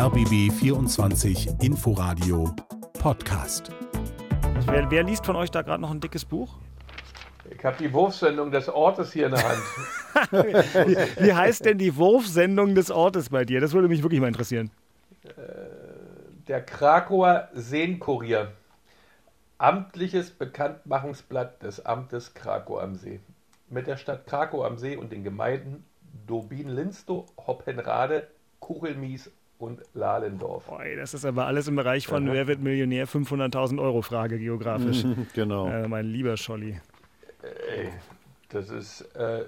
RBB 24 Inforadio Podcast. Wer, wer liest von euch da gerade noch ein dickes Buch? Ich habe die Wurfsendung des Ortes hier in der Hand. wie, wie heißt denn die Wurfsendung des Ortes bei dir? Das würde mich wirklich mal interessieren. Der Krakauer Seenkurier. Amtliches Bekanntmachungsblatt des Amtes Krakau am See. Mit der Stadt Krakau am See und den Gemeinden Dobin-Linstow, Hoppenrade, Kuchelmies und Lalendorf. Boy, das ist aber alles im Bereich von Aha. Wer wird Millionär 500.000 Euro Frage geografisch. genau. Äh, mein lieber Scholli. Ey, das ist äh,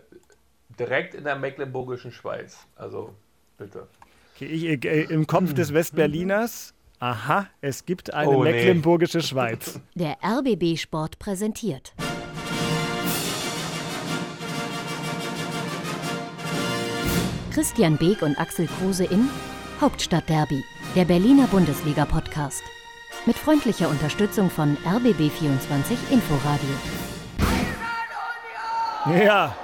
direkt in der mecklenburgischen Schweiz. Also bitte. Okay, ich, äh, Im Kopf des Westberliners. Aha, es gibt eine oh, mecklenburgische nee. Schweiz. Der RBB Sport präsentiert. Christian Beek und Axel Kruse in Hauptstadtderby, der Berliner Bundesliga-Podcast. Mit freundlicher Unterstützung von RBB24 Inforadio. Ja,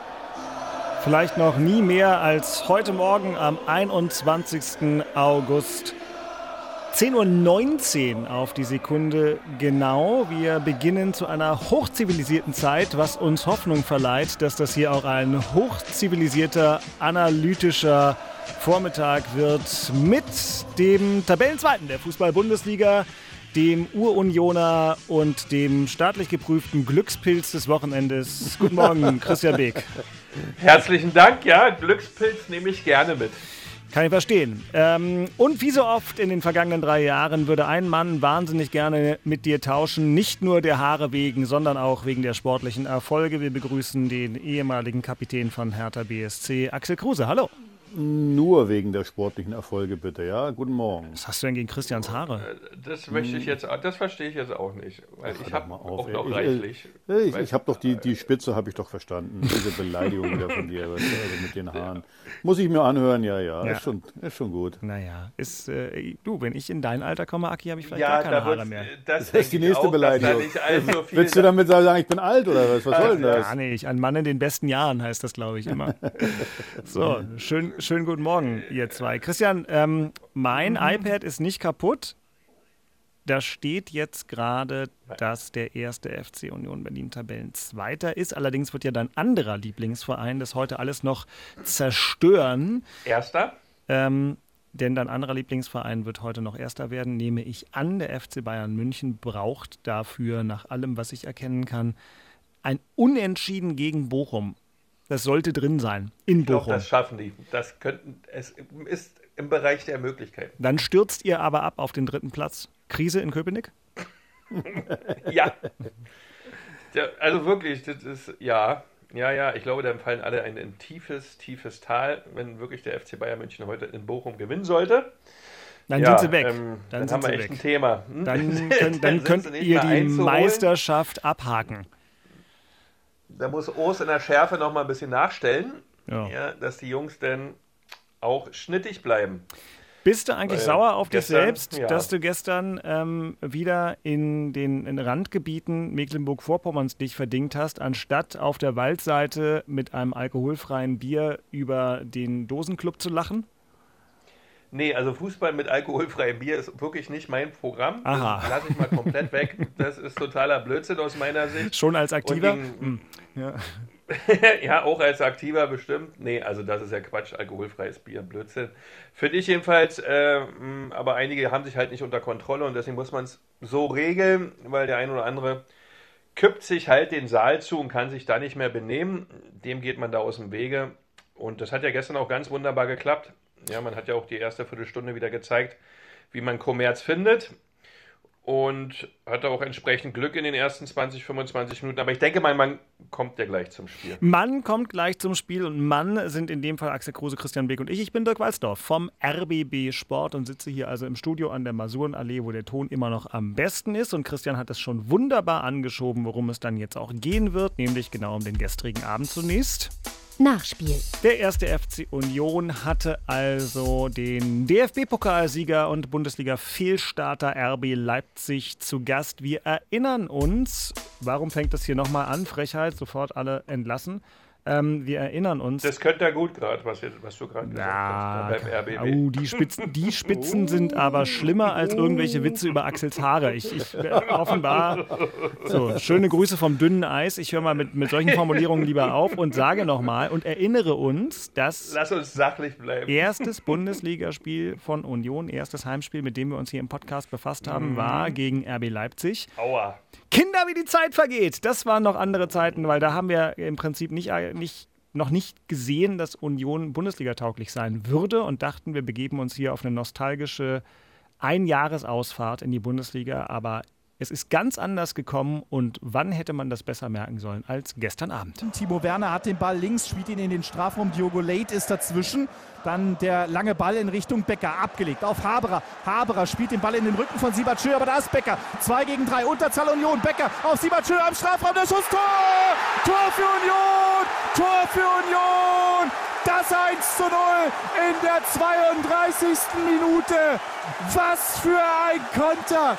vielleicht noch nie mehr als heute Morgen am 21. August 10.19 Uhr auf die Sekunde genau. Wir beginnen zu einer hochzivilisierten Zeit, was uns Hoffnung verleiht, dass das hier auch ein hochzivilisierter, analytischer Vormittag wird mit dem Tabellenzweiten der Fußball-Bundesliga, dem Urunioner und dem staatlich geprüften Glückspilz des Wochenendes. Guten Morgen, Christian Beek. Herzlichen Dank, ja, Glückspilz nehme ich gerne mit. Kann ich verstehen. Ähm, und wie so oft in den vergangenen drei Jahren würde ein Mann wahnsinnig gerne mit dir tauschen. Nicht nur der Haare wegen, sondern auch wegen der sportlichen Erfolge. Wir begrüßen den ehemaligen Kapitän von Hertha BSC, Axel Kruse. Hallo. Nur wegen der sportlichen Erfolge bitte, ja? Guten Morgen. Was hast du denn gegen Christians Haare? Äh, das möchte ich jetzt, das verstehe ich jetzt auch nicht. Weil Ach, ich habe auch noch ich, reichlich. Ich, ich, ich habe doch die, die Spitze habe ich doch verstanden. Diese Beleidigung wieder von dir also mit den Haaren. Muss ich mir anhören, ja, ja. ja. Ist, schon, ist schon gut. Naja, ist, äh, du, wenn ich in dein Alter komme, Aki, habe ich vielleicht ja, gar keine Haare mehr. Das, das ist die nächste auch, Beleidigung. Willst du damit sagen, ich bin alt oder was? Was soll denn das? Ja, nicht. Ein Mann in den besten Jahren heißt das, glaube ich, immer. so, schön, schönen guten Morgen, ihr zwei. Christian, ähm, mein mhm. iPad ist nicht kaputt. Da steht jetzt gerade, dass der erste FC Union Berlin Tabellenzweiter ist. Allerdings wird ja dein anderer Lieblingsverein das heute alles noch zerstören. Erster? Ähm, denn dein anderer Lieblingsverein wird heute noch Erster werden, nehme ich an. Der FC Bayern München braucht dafür, nach allem, was ich erkennen kann, ein Unentschieden gegen Bochum. Das sollte drin sein in ich Bochum. Glaub, das schaffen die. Das könnten, es ist im Bereich der Möglichkeiten. Dann stürzt ihr aber ab auf den dritten Platz. Krise in Köpenick? ja. ja. Also wirklich, das ist, ja, ja, ja, ich glaube, dann fallen alle in ein tiefes, tiefes Tal, wenn wirklich der FC Bayern München heute in Bochum gewinnen sollte. Dann ja, sind sie weg. Ähm, dann, dann haben wir echt weg. ein Thema. Hm? Dann, können, dann, dann könnt ihr die Meisterschaft abhaken da muss Urs in der Schärfe noch mal ein bisschen nachstellen, ja. ja dass die Jungs dann auch schnittig bleiben. Bist du eigentlich Weil sauer auf gestern, dich selbst, ja. dass du gestern ähm, wieder in den in Randgebieten Mecklenburg-Vorpommerns dich verdingt hast, anstatt auf der Waldseite mit einem alkoholfreien Bier über den Dosenclub zu lachen? Nee, also Fußball mit alkoholfreiem Bier ist wirklich nicht mein Programm. Aha. Das lasse ich mal komplett weg. Das ist totaler Blödsinn aus meiner Sicht. Schon als Aktiver? Gegen, hm. ja. ja, auch als Aktiver bestimmt. Nee, also das ist ja Quatsch, alkoholfreies Bier, Blödsinn. Finde ich jedenfalls, äh, aber einige haben sich halt nicht unter Kontrolle und deswegen muss man es so regeln, weil der ein oder andere kippt sich halt den Saal zu und kann sich da nicht mehr benehmen. Dem geht man da aus dem Wege. Und das hat ja gestern auch ganz wunderbar geklappt. Ja, man hat ja auch die erste Viertelstunde wieder gezeigt, wie man Kommerz findet. Und hatte auch entsprechend Glück in den ersten 20, 25 Minuten. Aber ich denke mal, man kommt ja gleich zum Spiel. Mann kommt gleich zum Spiel und Mann sind in dem Fall Axel Kruse, Christian Beck und ich. Ich bin Dirk Walzdorf vom RBB Sport und sitze hier also im Studio an der Masurenallee, wo der Ton immer noch am besten ist. Und Christian hat es schon wunderbar angeschoben, worum es dann jetzt auch gehen wird, nämlich genau um den gestrigen Abend zunächst. Nachspiel. Der erste FC Union hatte also den DFB-Pokalsieger und Bundesliga-Fehlstarter RB Leipzig zu Gast. Wir erinnern uns, warum fängt das hier nochmal an? Frechheit, sofort alle entlassen. Ähm, wir erinnern uns. Das könnte ja gut gerade, was, was, du gerade gesagt ja, hast. Beim RBB. Oh, die Spitzen, die Spitzen sind aber schlimmer als irgendwelche Witze über Axels Haare. Ich, ich äh, offenbar. So, schöne Grüße vom dünnen Eis. Ich höre mal mit, mit solchen Formulierungen lieber auf und sage nochmal und erinnere uns, dass. Lass uns sachlich bleiben. Erstes Bundesligaspiel von Union, erstes Heimspiel, mit dem wir uns hier im Podcast befasst haben, mhm. war gegen RB Leipzig. Aua. Kinder, wie die Zeit vergeht. Das waren noch andere Zeiten, weil da haben wir im Prinzip nicht, nicht, noch nicht gesehen, dass Union Bundesliga tauglich sein würde und dachten, wir begeben uns hier auf eine nostalgische Einjahresausfahrt in die Bundesliga. Aber es ist ganz anders gekommen und wann hätte man das besser merken sollen als gestern Abend? Timo Werner hat den Ball links, spielt ihn in den Strafraum. Diogo Late ist dazwischen. Dann der lange Ball in Richtung Becker abgelegt auf Haberer. Haberer spielt den Ball in den Rücken von Siebertschö, aber da ist Becker. 2 gegen 3, Unterzahl Union. Becker auf Siebertschö am Strafraum. Der Schuss, Tor! Tor für Union! Tor für Union! Das 1 zu 0 in der 32. Minute. Was für ein Konter!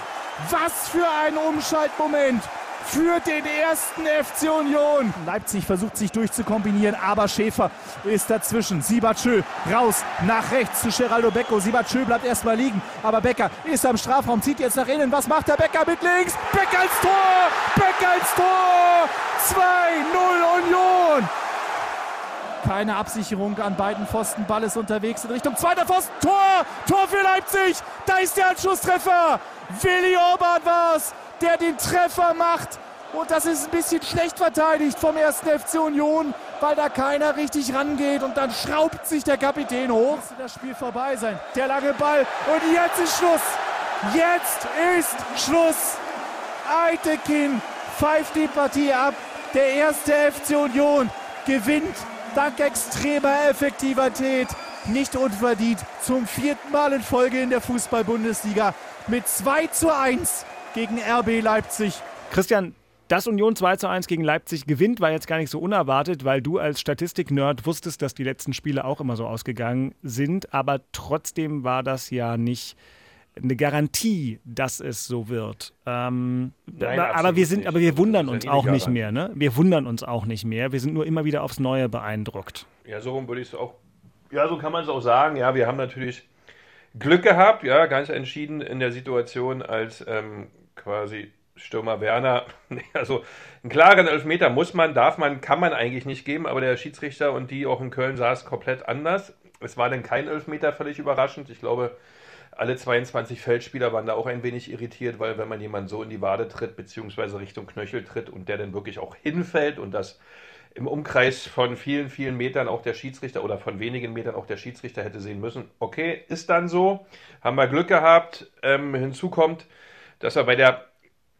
Was für ein Umschaltmoment für den ersten FC Union. Leipzig versucht sich durchzukombinieren, aber Schäfer ist dazwischen. Siebertschö raus nach rechts zu Geraldo Becco. Siebertschö bleibt erstmal liegen, aber Becker ist am Strafraum, zieht jetzt nach innen. Was macht der Becker mit links? Becker ins Tor! Becker ins Tor! 2-0 Union! Keine Absicherung an beiden Pfosten. Ball ist unterwegs in Richtung zweiter Pfosten. Tor! Tor für Leipzig! Da ist der Anschlusstreffer! Willi Orban war es, der den Treffer macht. Und das ist ein bisschen schlecht verteidigt vom ersten FC Union, weil da keiner richtig rangeht. Und dann schraubt sich der Kapitän hoch. Müsste das Spiel vorbei sein. Der lange Ball. Und jetzt ist Schluss. Jetzt ist Schluss. Eitekin pfeift die Partie ab. Der erste FC Union gewinnt dank extremer Effektivität nicht unverdient zum vierten Mal in Folge in der Fußball-Bundesliga mit 2 zu 1 gegen RB Leipzig. Christian, dass Union 2 zu 1 gegen Leipzig gewinnt, war jetzt gar nicht so unerwartet, weil du als Statistik-Nerd wusstest, dass die letzten Spiele auch immer so ausgegangen sind. Aber trotzdem war das ja nicht eine Garantie, dass es so wird. Ähm, Nein, aber wir sind, aber wir wundern uns auch nicht mehr. Ne? Wir wundern uns auch nicht mehr. Wir sind nur immer wieder aufs Neue beeindruckt. Ja, so würde ich es auch. Ja, so kann man es auch sagen. Ja, wir haben natürlich Glück gehabt, ja, ganz entschieden in der Situation, als ähm, quasi Stürmer Werner, also einen klaren Elfmeter muss man, darf man, kann man eigentlich nicht geben, aber der Schiedsrichter und die auch in Köln saß komplett anders. Es war dann kein Elfmeter, völlig überraschend. Ich glaube, alle 22 Feldspieler waren da auch ein wenig irritiert, weil wenn man jemanden so in die Wade tritt, beziehungsweise Richtung Knöchel tritt und der dann wirklich auch hinfällt und das im Umkreis von vielen, vielen Metern auch der Schiedsrichter oder von wenigen Metern auch der Schiedsrichter hätte sehen müssen. Okay, ist dann so. Haben wir Glück gehabt. Ähm, hinzu kommt, dass er bei der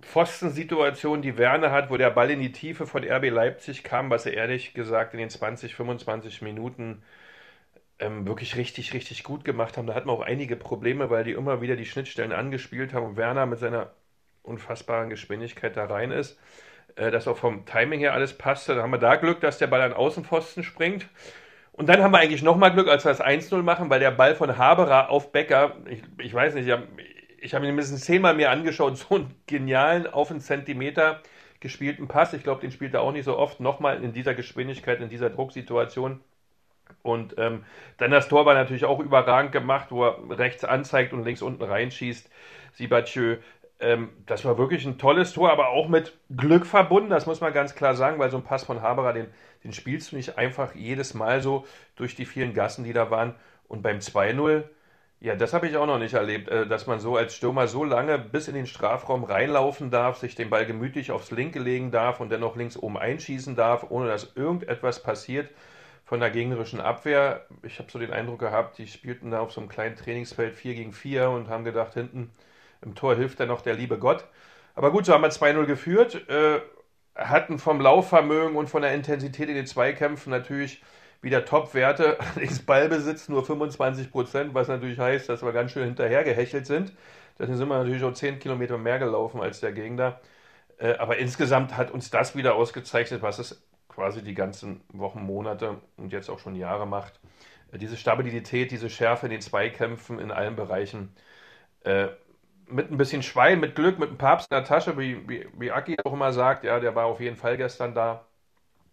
Pfostensituation, die Werner hat, wo der Ball in die Tiefe von RB Leipzig kam, was er ehrlich gesagt in den 20, 25 Minuten ähm, wirklich richtig, richtig gut gemacht haben. Da hatten wir auch einige Probleme, weil die immer wieder die Schnittstellen angespielt haben und Werner mit seiner unfassbaren Geschwindigkeit da rein ist äh, dass auch vom Timing her alles passte. Dann haben wir da Glück, dass der Ball an Außenpfosten springt. Und dann haben wir eigentlich nochmal Glück, als wir das 1-0 machen, weil der Ball von Haberer auf Becker, ich, ich weiß nicht, ich habe ihn mindestens zehnmal mir angeschaut, so einen genialen, auf einen Zentimeter gespielten Pass. Ich glaube, den spielt er auch nicht so oft. Nochmal in dieser Geschwindigkeit, in dieser Drucksituation. Und ähm, dann das Tor war natürlich auch überragend gemacht, wo er rechts anzeigt und links unten reinschießt. Sibachö ähm, das war wirklich ein tolles Tor, aber auch mit Glück verbunden, das muss man ganz klar sagen, weil so ein Pass von Haberer, den, den spielst du nicht einfach jedes Mal so durch die vielen Gassen, die da waren. Und beim 2-0, ja, das habe ich auch noch nicht erlebt, äh, dass man so als Stürmer so lange bis in den Strafraum reinlaufen darf, sich den Ball gemütlich aufs Linke legen darf und dennoch links oben einschießen darf, ohne dass irgendetwas passiert von der gegnerischen Abwehr. Ich habe so den Eindruck gehabt, die spielten da auf so einem kleinen Trainingsfeld 4 gegen 4 und haben gedacht, hinten im Tor hilft dann noch der liebe Gott. Aber gut, so haben wir 2-0 geführt, äh, hatten vom Laufvermögen und von der Intensität in den Zweikämpfen natürlich wieder Top-Werte. Allerdings Ballbesitz nur 25 Prozent, was natürlich heißt, dass wir ganz schön hinterher gehechelt sind. Deswegen sind wir natürlich auch 10 Kilometer mehr gelaufen als der Gegner. Äh, aber insgesamt hat uns das wieder ausgezeichnet, was es quasi die ganzen Wochen, Monate und jetzt auch schon Jahre macht. Äh, diese Stabilität, diese Schärfe in den Zweikämpfen in allen Bereichen. Äh, mit ein bisschen Schwein, mit Glück, mit dem Papst in der Tasche, wie, wie, wie Aki auch immer sagt, ja, der war auf jeden Fall gestern da.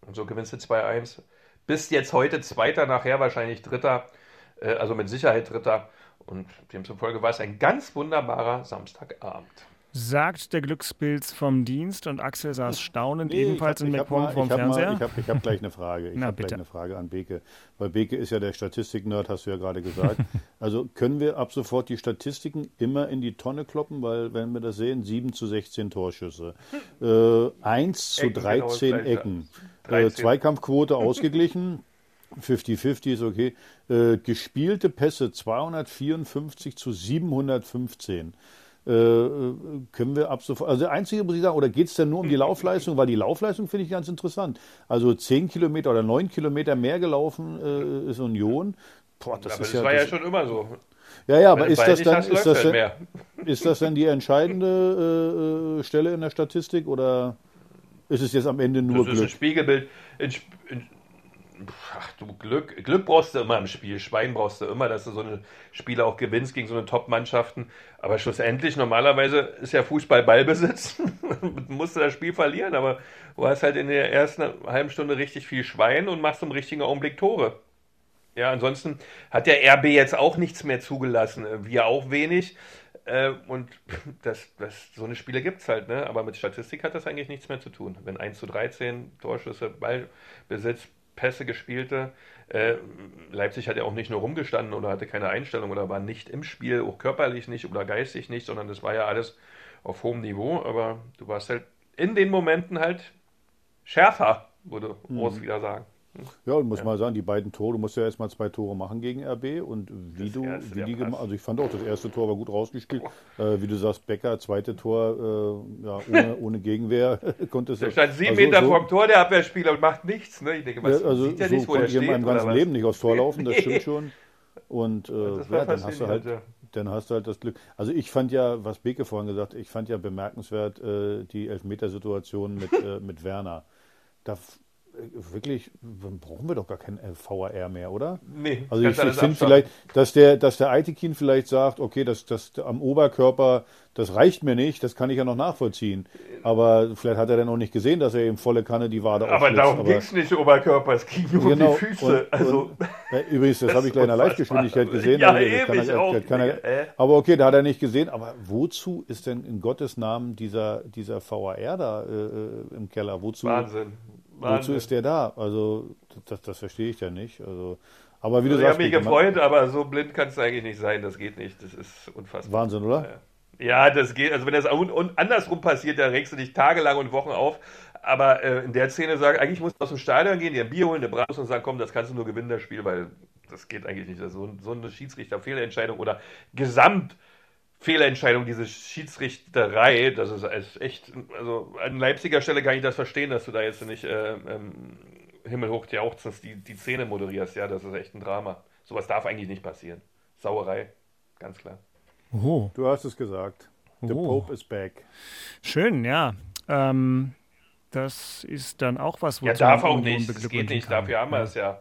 Und so gewinnst du 2-1. Bist jetzt heute Zweiter, nachher wahrscheinlich Dritter, äh, also mit Sicherheit Dritter. Und demzufolge war es ein ganz wunderbarer Samstagabend. Sagt der Glückspilz vom Dienst und Axel saß staunend nee, ebenfalls hab, in McPong vorm Fernseher. Mal, ich habe hab gleich eine Frage. Ich habe gleich eine Frage an Beke. Weil Beke ist ja der Statistik-Nerd, hast du ja gerade gesagt. also können wir ab sofort die Statistiken immer in die Tonne kloppen, weil wenn wir das sehen, 7 zu 16 Torschüsse, äh, 1 zu 13 Ecken, Ecken. Äh, Zweikampfquote ausgeglichen. 50-50 ist okay. Äh, gespielte Pässe 254 zu 715. Äh, können wir ab sofort, also der einzige muss ich sagen, oder geht es denn nur um die Laufleistung? Weil die Laufleistung finde ich ganz interessant. Also 10 Kilometer oder 9 Kilometer mehr gelaufen äh, ist Union. Boah, das, aber ist das ja, war das ja schon immer so. Ja, ja, aber ist das, dann, ist, das halt denn, ist das dann die entscheidende äh, Stelle in der Statistik oder ist es jetzt am Ende nur das Glück? Das ist ein Spiegelbild. In, in, ach du, Glück, Glück brauchst du immer im Spiel. Schwein brauchst du immer, dass du so eine Spiele auch gewinnst gegen so eine Top-Mannschaften. Aber schlussendlich, normalerweise ist ja Fußball Ballbesitz. musst du das Spiel verlieren, aber du hast halt in der ersten halben Stunde richtig viel Schwein und machst im richtigen Augenblick Tore. Ja, ansonsten hat der RB jetzt auch nichts mehr zugelassen. Wir auch wenig. Äh, und das, das, so eine Spiele gibt es halt, ne? Aber mit Statistik hat das eigentlich nichts mehr zu tun. Wenn 1 zu 13 Torschüsse, Ballbesitz, Pässe gespielte. Äh, Leipzig hat ja auch nicht nur rumgestanden oder hatte keine Einstellung oder war nicht im Spiel, auch körperlich nicht oder geistig nicht, sondern das war ja alles auf hohem Niveau. Aber du warst halt in den Momenten halt schärfer, würde Urs mhm. wieder sagen. Ja, und muss ja. mal sagen, die beiden Tore, du musst ja erstmal zwei Tore machen gegen RB und wie das du, wie die gemacht, also ich fand auch, das erste Tor war gut rausgespielt. Äh, wie du sagst, Becker, zweite Tor, äh, ja, ohne, ohne Gegenwehr konnte es. Der stand sieben also, Meter so, vorm Tor, der Abwehrspieler, und macht nichts. Ne? Ich denke, was ja, also, sieht ja so nicht, wo der steht. in meinem ganzen Leben nicht aufs Tor laufen, das stimmt schon. Und äh, ja, dann hast du halt, dann hast du halt das Glück. Also ich fand ja, was Beke vorhin gesagt, ich fand ja bemerkenswert äh, die Elfmetersituation mit, äh, mit Werner. Da wirklich, brauchen wir doch gar kein VAR mehr, oder? Nee. Also ich, ich finde vielleicht, dass der, dass der Aitekin vielleicht sagt, okay, das, das am Oberkörper, das reicht mir nicht, das kann ich ja noch nachvollziehen. Aber vielleicht hat er dann noch nicht gesehen, dass er eben volle Kanne die Wade Aber darum ging es nicht Oberkörper, es ging nur genau, um die Füße. Und, also, und, ja, übrigens, das, das habe ich gleich in der Leichtgeschwindigkeit gesehen. Ja, also, ewig er, auch. Kann er, äh. aber okay, da hat er nicht gesehen. Aber wozu ist denn in Gottes Namen dieser, dieser VAR da äh, äh, im Keller? Wozu? Wahnsinn. Wozu ist der da? Also, das, das verstehe ich ja nicht. Also, aber wie also du ich sagst. Ich habe mich gefreut, aber so blind kann es eigentlich nicht sein. Das geht nicht. Das ist unfassbar. Wahnsinn, oder? Ja, das geht. Also, wenn das andersrum passiert, dann regst du dich tagelang und Wochen auf. Aber äh, in der Szene sagen, eigentlich musst du aus dem Stadion gehen, dir ein Bier holen, eine Bratwurst und sagen, komm, das kannst du nur gewinnen, das Spiel, weil das geht eigentlich nicht. Also, so eine Schiedsrichter-Fehlentscheidung oder Gesamt- Fehlentscheidung, diese Schiedsrichterei, das ist echt, also an Leipziger Stelle kann ich das verstehen, dass du da jetzt nicht äh, ähm, himmelhoch jauchzend die, die Szene moderierst, ja, das ist echt ein Drama. Sowas darf eigentlich nicht passieren. Sauerei, ganz klar. Oh. Du hast es gesagt. The oh. Pope is back. Schön, ja. Ähm, das ist dann auch was, wo Ja, darf auch nicht. Das geht nicht. Kann. Dafür haben wir es ja.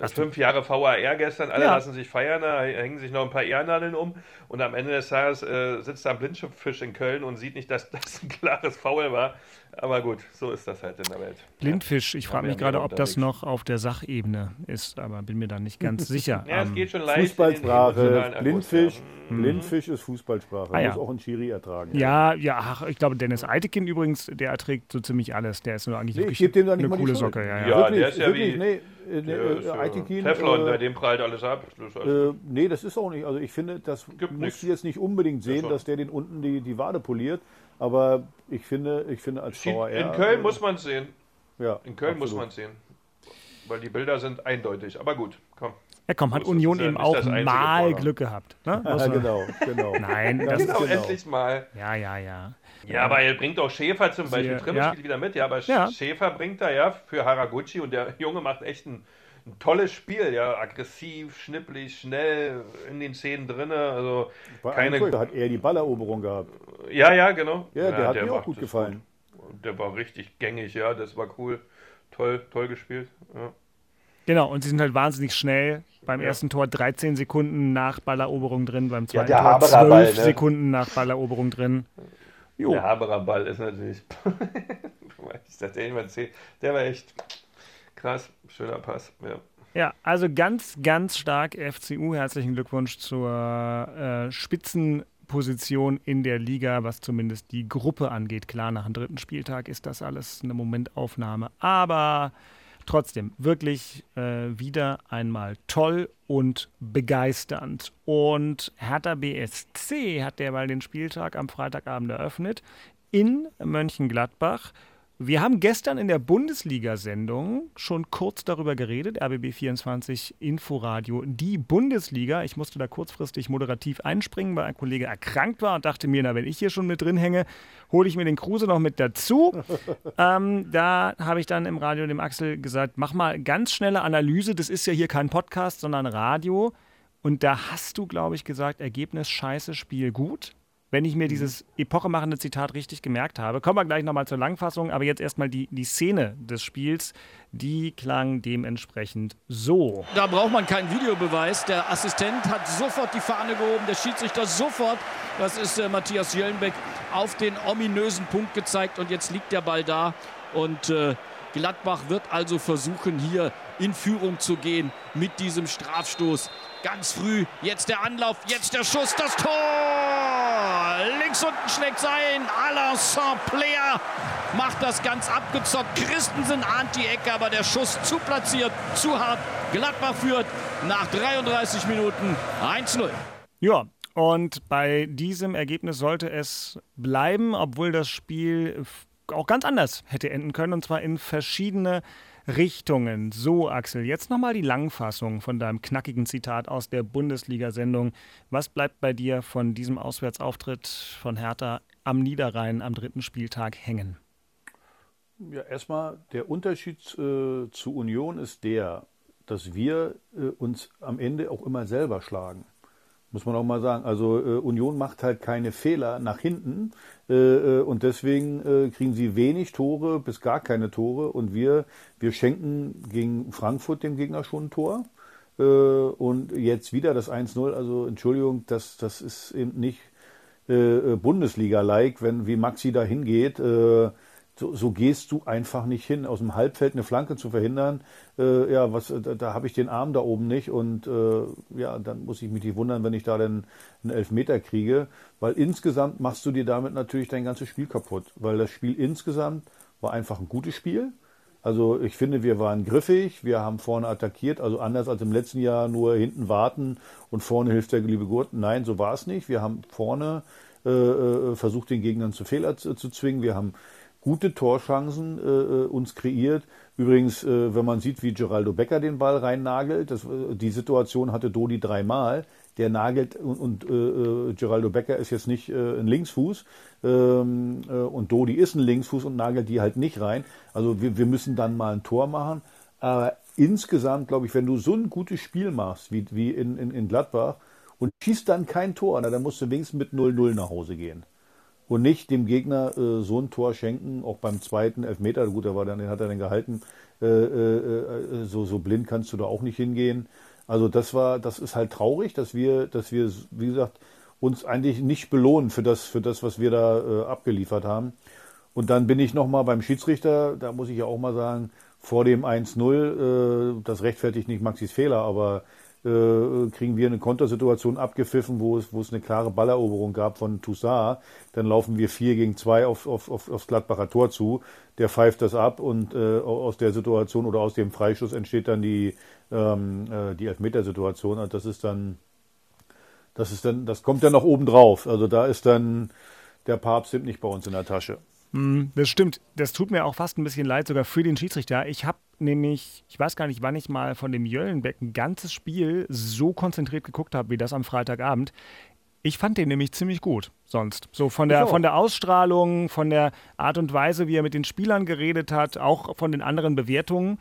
Hast Fünf Jahre VAR gestern, alle ja. lassen sich feiern, da hängen sich noch ein paar Ehrennadeln um und am Ende des Tages äh, sitzt da ein Blindfisch in Köln und sieht nicht, dass das ein klares Foul war. Aber gut, so ist das halt in der Welt. Blindfisch, ich frage mich gerade, ob das noch auf der Sachebene ist, aber bin mir da nicht ganz sicher. ja, es geht schon leicht. Fußballsprache, Blindfisch, mhm. Blindfisch ist Fußballsprache, ah, ja. muss auch ein Schiri ertragen. Ja, ja, ach, ich glaube, Dennis Eitekin übrigens, der erträgt so ziemlich alles. Der ist nur eigentlich nee, wirklich dem eine coole Socke. Ja, ja. ja wirklich, der ist ja wirklich, wie... Nee, äh, nee, äh, Teflon, äh, bei dem prallt alles ab. Das äh, nee, das ist auch nicht. Also ich finde, das muss jetzt nicht unbedingt sehen, dass der den unten die, die Wade poliert. Aber ich finde, ich finde als VAR. In Köln muss man es sehen. Ja, in Köln absolut. muss man es sehen. Weil die Bilder sind eindeutig. Aber gut, komm. Ja, komm, hat Union eben auch mal Vorder. Glück gehabt. Ne? Ja, genau, genau. Nein, das genau, genau, endlich mal. Ja, ja, ja. Ja, aber er bringt auch Schäfer zum Beispiel. Trimmel ja. spielt wieder mit, ja, aber ja. Schäfer bringt da ja für Haraguchi und der Junge macht echt einen ein tolles Spiel, ja, aggressiv, schnipplig, schnell in den Szenen drin. Also keine. Da hat er die Balleroberung gehabt. Ja, ja, genau. Ja, der ja, hat der mir auch gut gefallen. Gut. Der war richtig gängig, ja, das war cool. Toll, toll gespielt. Ja. Genau, und sie sind halt wahnsinnig schnell. Beim ja. ersten Tor 13 Sekunden nach Balleroberung drin, beim zweiten ja, Tor 12 Ball, ne? Sekunden nach Balleroberung drin. Jo. Der Haberer Ball ist natürlich. Ich dachte, der war echt krass, schöner Pass. Ja. Ja, also ganz, ganz stark FCU. Herzlichen Glückwunsch zur äh, Spitzenposition in der Liga, was zumindest die Gruppe angeht. Klar, nach dem dritten Spieltag ist das alles eine Momentaufnahme. Aber trotzdem, wirklich äh, wieder einmal toll und begeisternd. Und Hertha BSC hat derweil den Spieltag am Freitagabend eröffnet in Mönchengladbach. Wir haben gestern in der Bundesliga-Sendung schon kurz darüber geredet, RBB24 Inforadio, die Bundesliga. Ich musste da kurzfristig moderativ einspringen, weil ein Kollege erkrankt war und dachte mir, na, wenn ich hier schon mit drin hänge, hole ich mir den Kruse noch mit dazu. ähm, da habe ich dann im Radio dem Axel gesagt, mach mal ganz schnelle Analyse. Das ist ja hier kein Podcast, sondern Radio. Und da hast du, glaube ich, gesagt, Ergebnis scheiße, Spiel gut wenn ich mir mhm. dieses epochemachende Zitat richtig gemerkt habe. Kommen wir gleich nochmal zur Langfassung, aber jetzt erstmal die, die Szene des Spiels, die klang dementsprechend so. Da braucht man keinen Videobeweis. Der Assistent hat sofort die Fahne gehoben, der Schiedsrichter sofort, das ist äh, Matthias Jöllenbeck, auf den ominösen Punkt gezeigt und jetzt liegt der Ball da und äh, Gladbach wird also versuchen, hier in Führung zu gehen mit diesem Strafstoß. Ganz früh, jetzt der Anlauf, jetzt der Schuss, das Tor! Links unten schlägt sein. Alain Saint-Plair macht das ganz abgezockt. Christensen ahnt die Ecke, aber der Schuss zu platziert, zu hart. Gladbach führt nach 33 Minuten 1-0. Ja, und bei diesem Ergebnis sollte es bleiben, obwohl das Spiel auch ganz anders hätte enden können, und zwar in verschiedene Richtungen. So, Axel, jetzt nochmal die Langfassung von deinem knackigen Zitat aus der Bundesliga-Sendung. Was bleibt bei dir von diesem Auswärtsauftritt von Hertha am Niederrhein am dritten Spieltag hängen? Ja, erstmal der Unterschied äh, zu Union ist der, dass wir äh, uns am Ende auch immer selber schlagen. Muss man auch mal sagen. Also äh, Union macht halt keine Fehler nach hinten äh, äh, und deswegen äh, kriegen sie wenig Tore bis gar keine Tore und wir, wir schenken gegen Frankfurt dem Gegner schon ein Tor. Äh, und jetzt wieder das 1-0. Also Entschuldigung, das, das ist eben nicht äh, Bundesliga-like, wenn wie Maxi da hingeht. Äh, so, so gehst du einfach nicht hin, aus dem Halbfeld eine Flanke zu verhindern. Äh, ja, was, da, da habe ich den Arm da oben nicht und äh, ja, dann muss ich mich nicht wundern, wenn ich da dann einen Elfmeter kriege, weil insgesamt machst du dir damit natürlich dein ganzes Spiel kaputt, weil das Spiel insgesamt war einfach ein gutes Spiel. Also ich finde, wir waren griffig, wir haben vorne attackiert, also anders als im letzten Jahr nur hinten warten und vorne hilft der liebe Gurt. Nein, so war es nicht. Wir haben vorne äh, äh versucht, den Gegnern zu Fehler zu, zu zwingen. Wir haben gute Torchancen äh, äh, uns kreiert. Übrigens, äh, wenn man sieht, wie Geraldo Becker den Ball reinnagelt, das, äh, die Situation hatte Dodi dreimal. Der nagelt und, und äh, äh Geraldo Becker ist jetzt nicht äh, ein Linksfuß ähm, äh, und Dodi ist ein Linksfuß und nagelt die halt nicht rein. Also wir, wir müssen dann mal ein Tor machen. Aber insgesamt, glaube ich, wenn du so ein gutes Spiel machst wie, wie in, in, in Gladbach und schießt dann kein Tor, na, dann musst du wenigstens mit 0-0 nach Hause gehen und nicht dem Gegner äh, so ein Tor schenken, auch beim zweiten Elfmeter, gut, war dann, den hat er dann gehalten, äh, äh, äh, so, so blind kannst du da auch nicht hingehen. Also das war, das ist halt traurig, dass wir, dass wir, wie gesagt, uns eigentlich nicht belohnen für das, für das, was wir da äh, abgeliefert haben. Und dann bin ich nochmal beim Schiedsrichter, da muss ich ja auch mal sagen, vor dem 1-0, äh, das rechtfertigt nicht Maxis Fehler, aber äh, kriegen wir eine Kontersituation abgepfiffen, wo es, wo es eine klare Balleroberung gab von Toussaint. Dann laufen wir 4 gegen 2 auf, auf, auf, aufs Gladbacher Tor zu. Der pfeift das ab und äh, aus der Situation oder aus dem Freischuss entsteht dann die, ähm, äh, die Elfmetersituation. Und das ist dann, das ist dann, das kommt dann noch oben drauf. Also da ist dann der Papst nicht bei uns in der Tasche. Hm, das stimmt. Das tut mir auch fast ein bisschen leid, sogar für den Schiedsrichter. Ich habe nämlich, ich weiß gar nicht, wann ich mal von dem Jöllenbeck ein ganzes Spiel so konzentriert geguckt habe, wie das am Freitagabend. Ich fand den nämlich ziemlich gut sonst. So von der, von der Ausstrahlung, von der Art und Weise, wie er mit den Spielern geredet hat, auch von den anderen Bewertungen.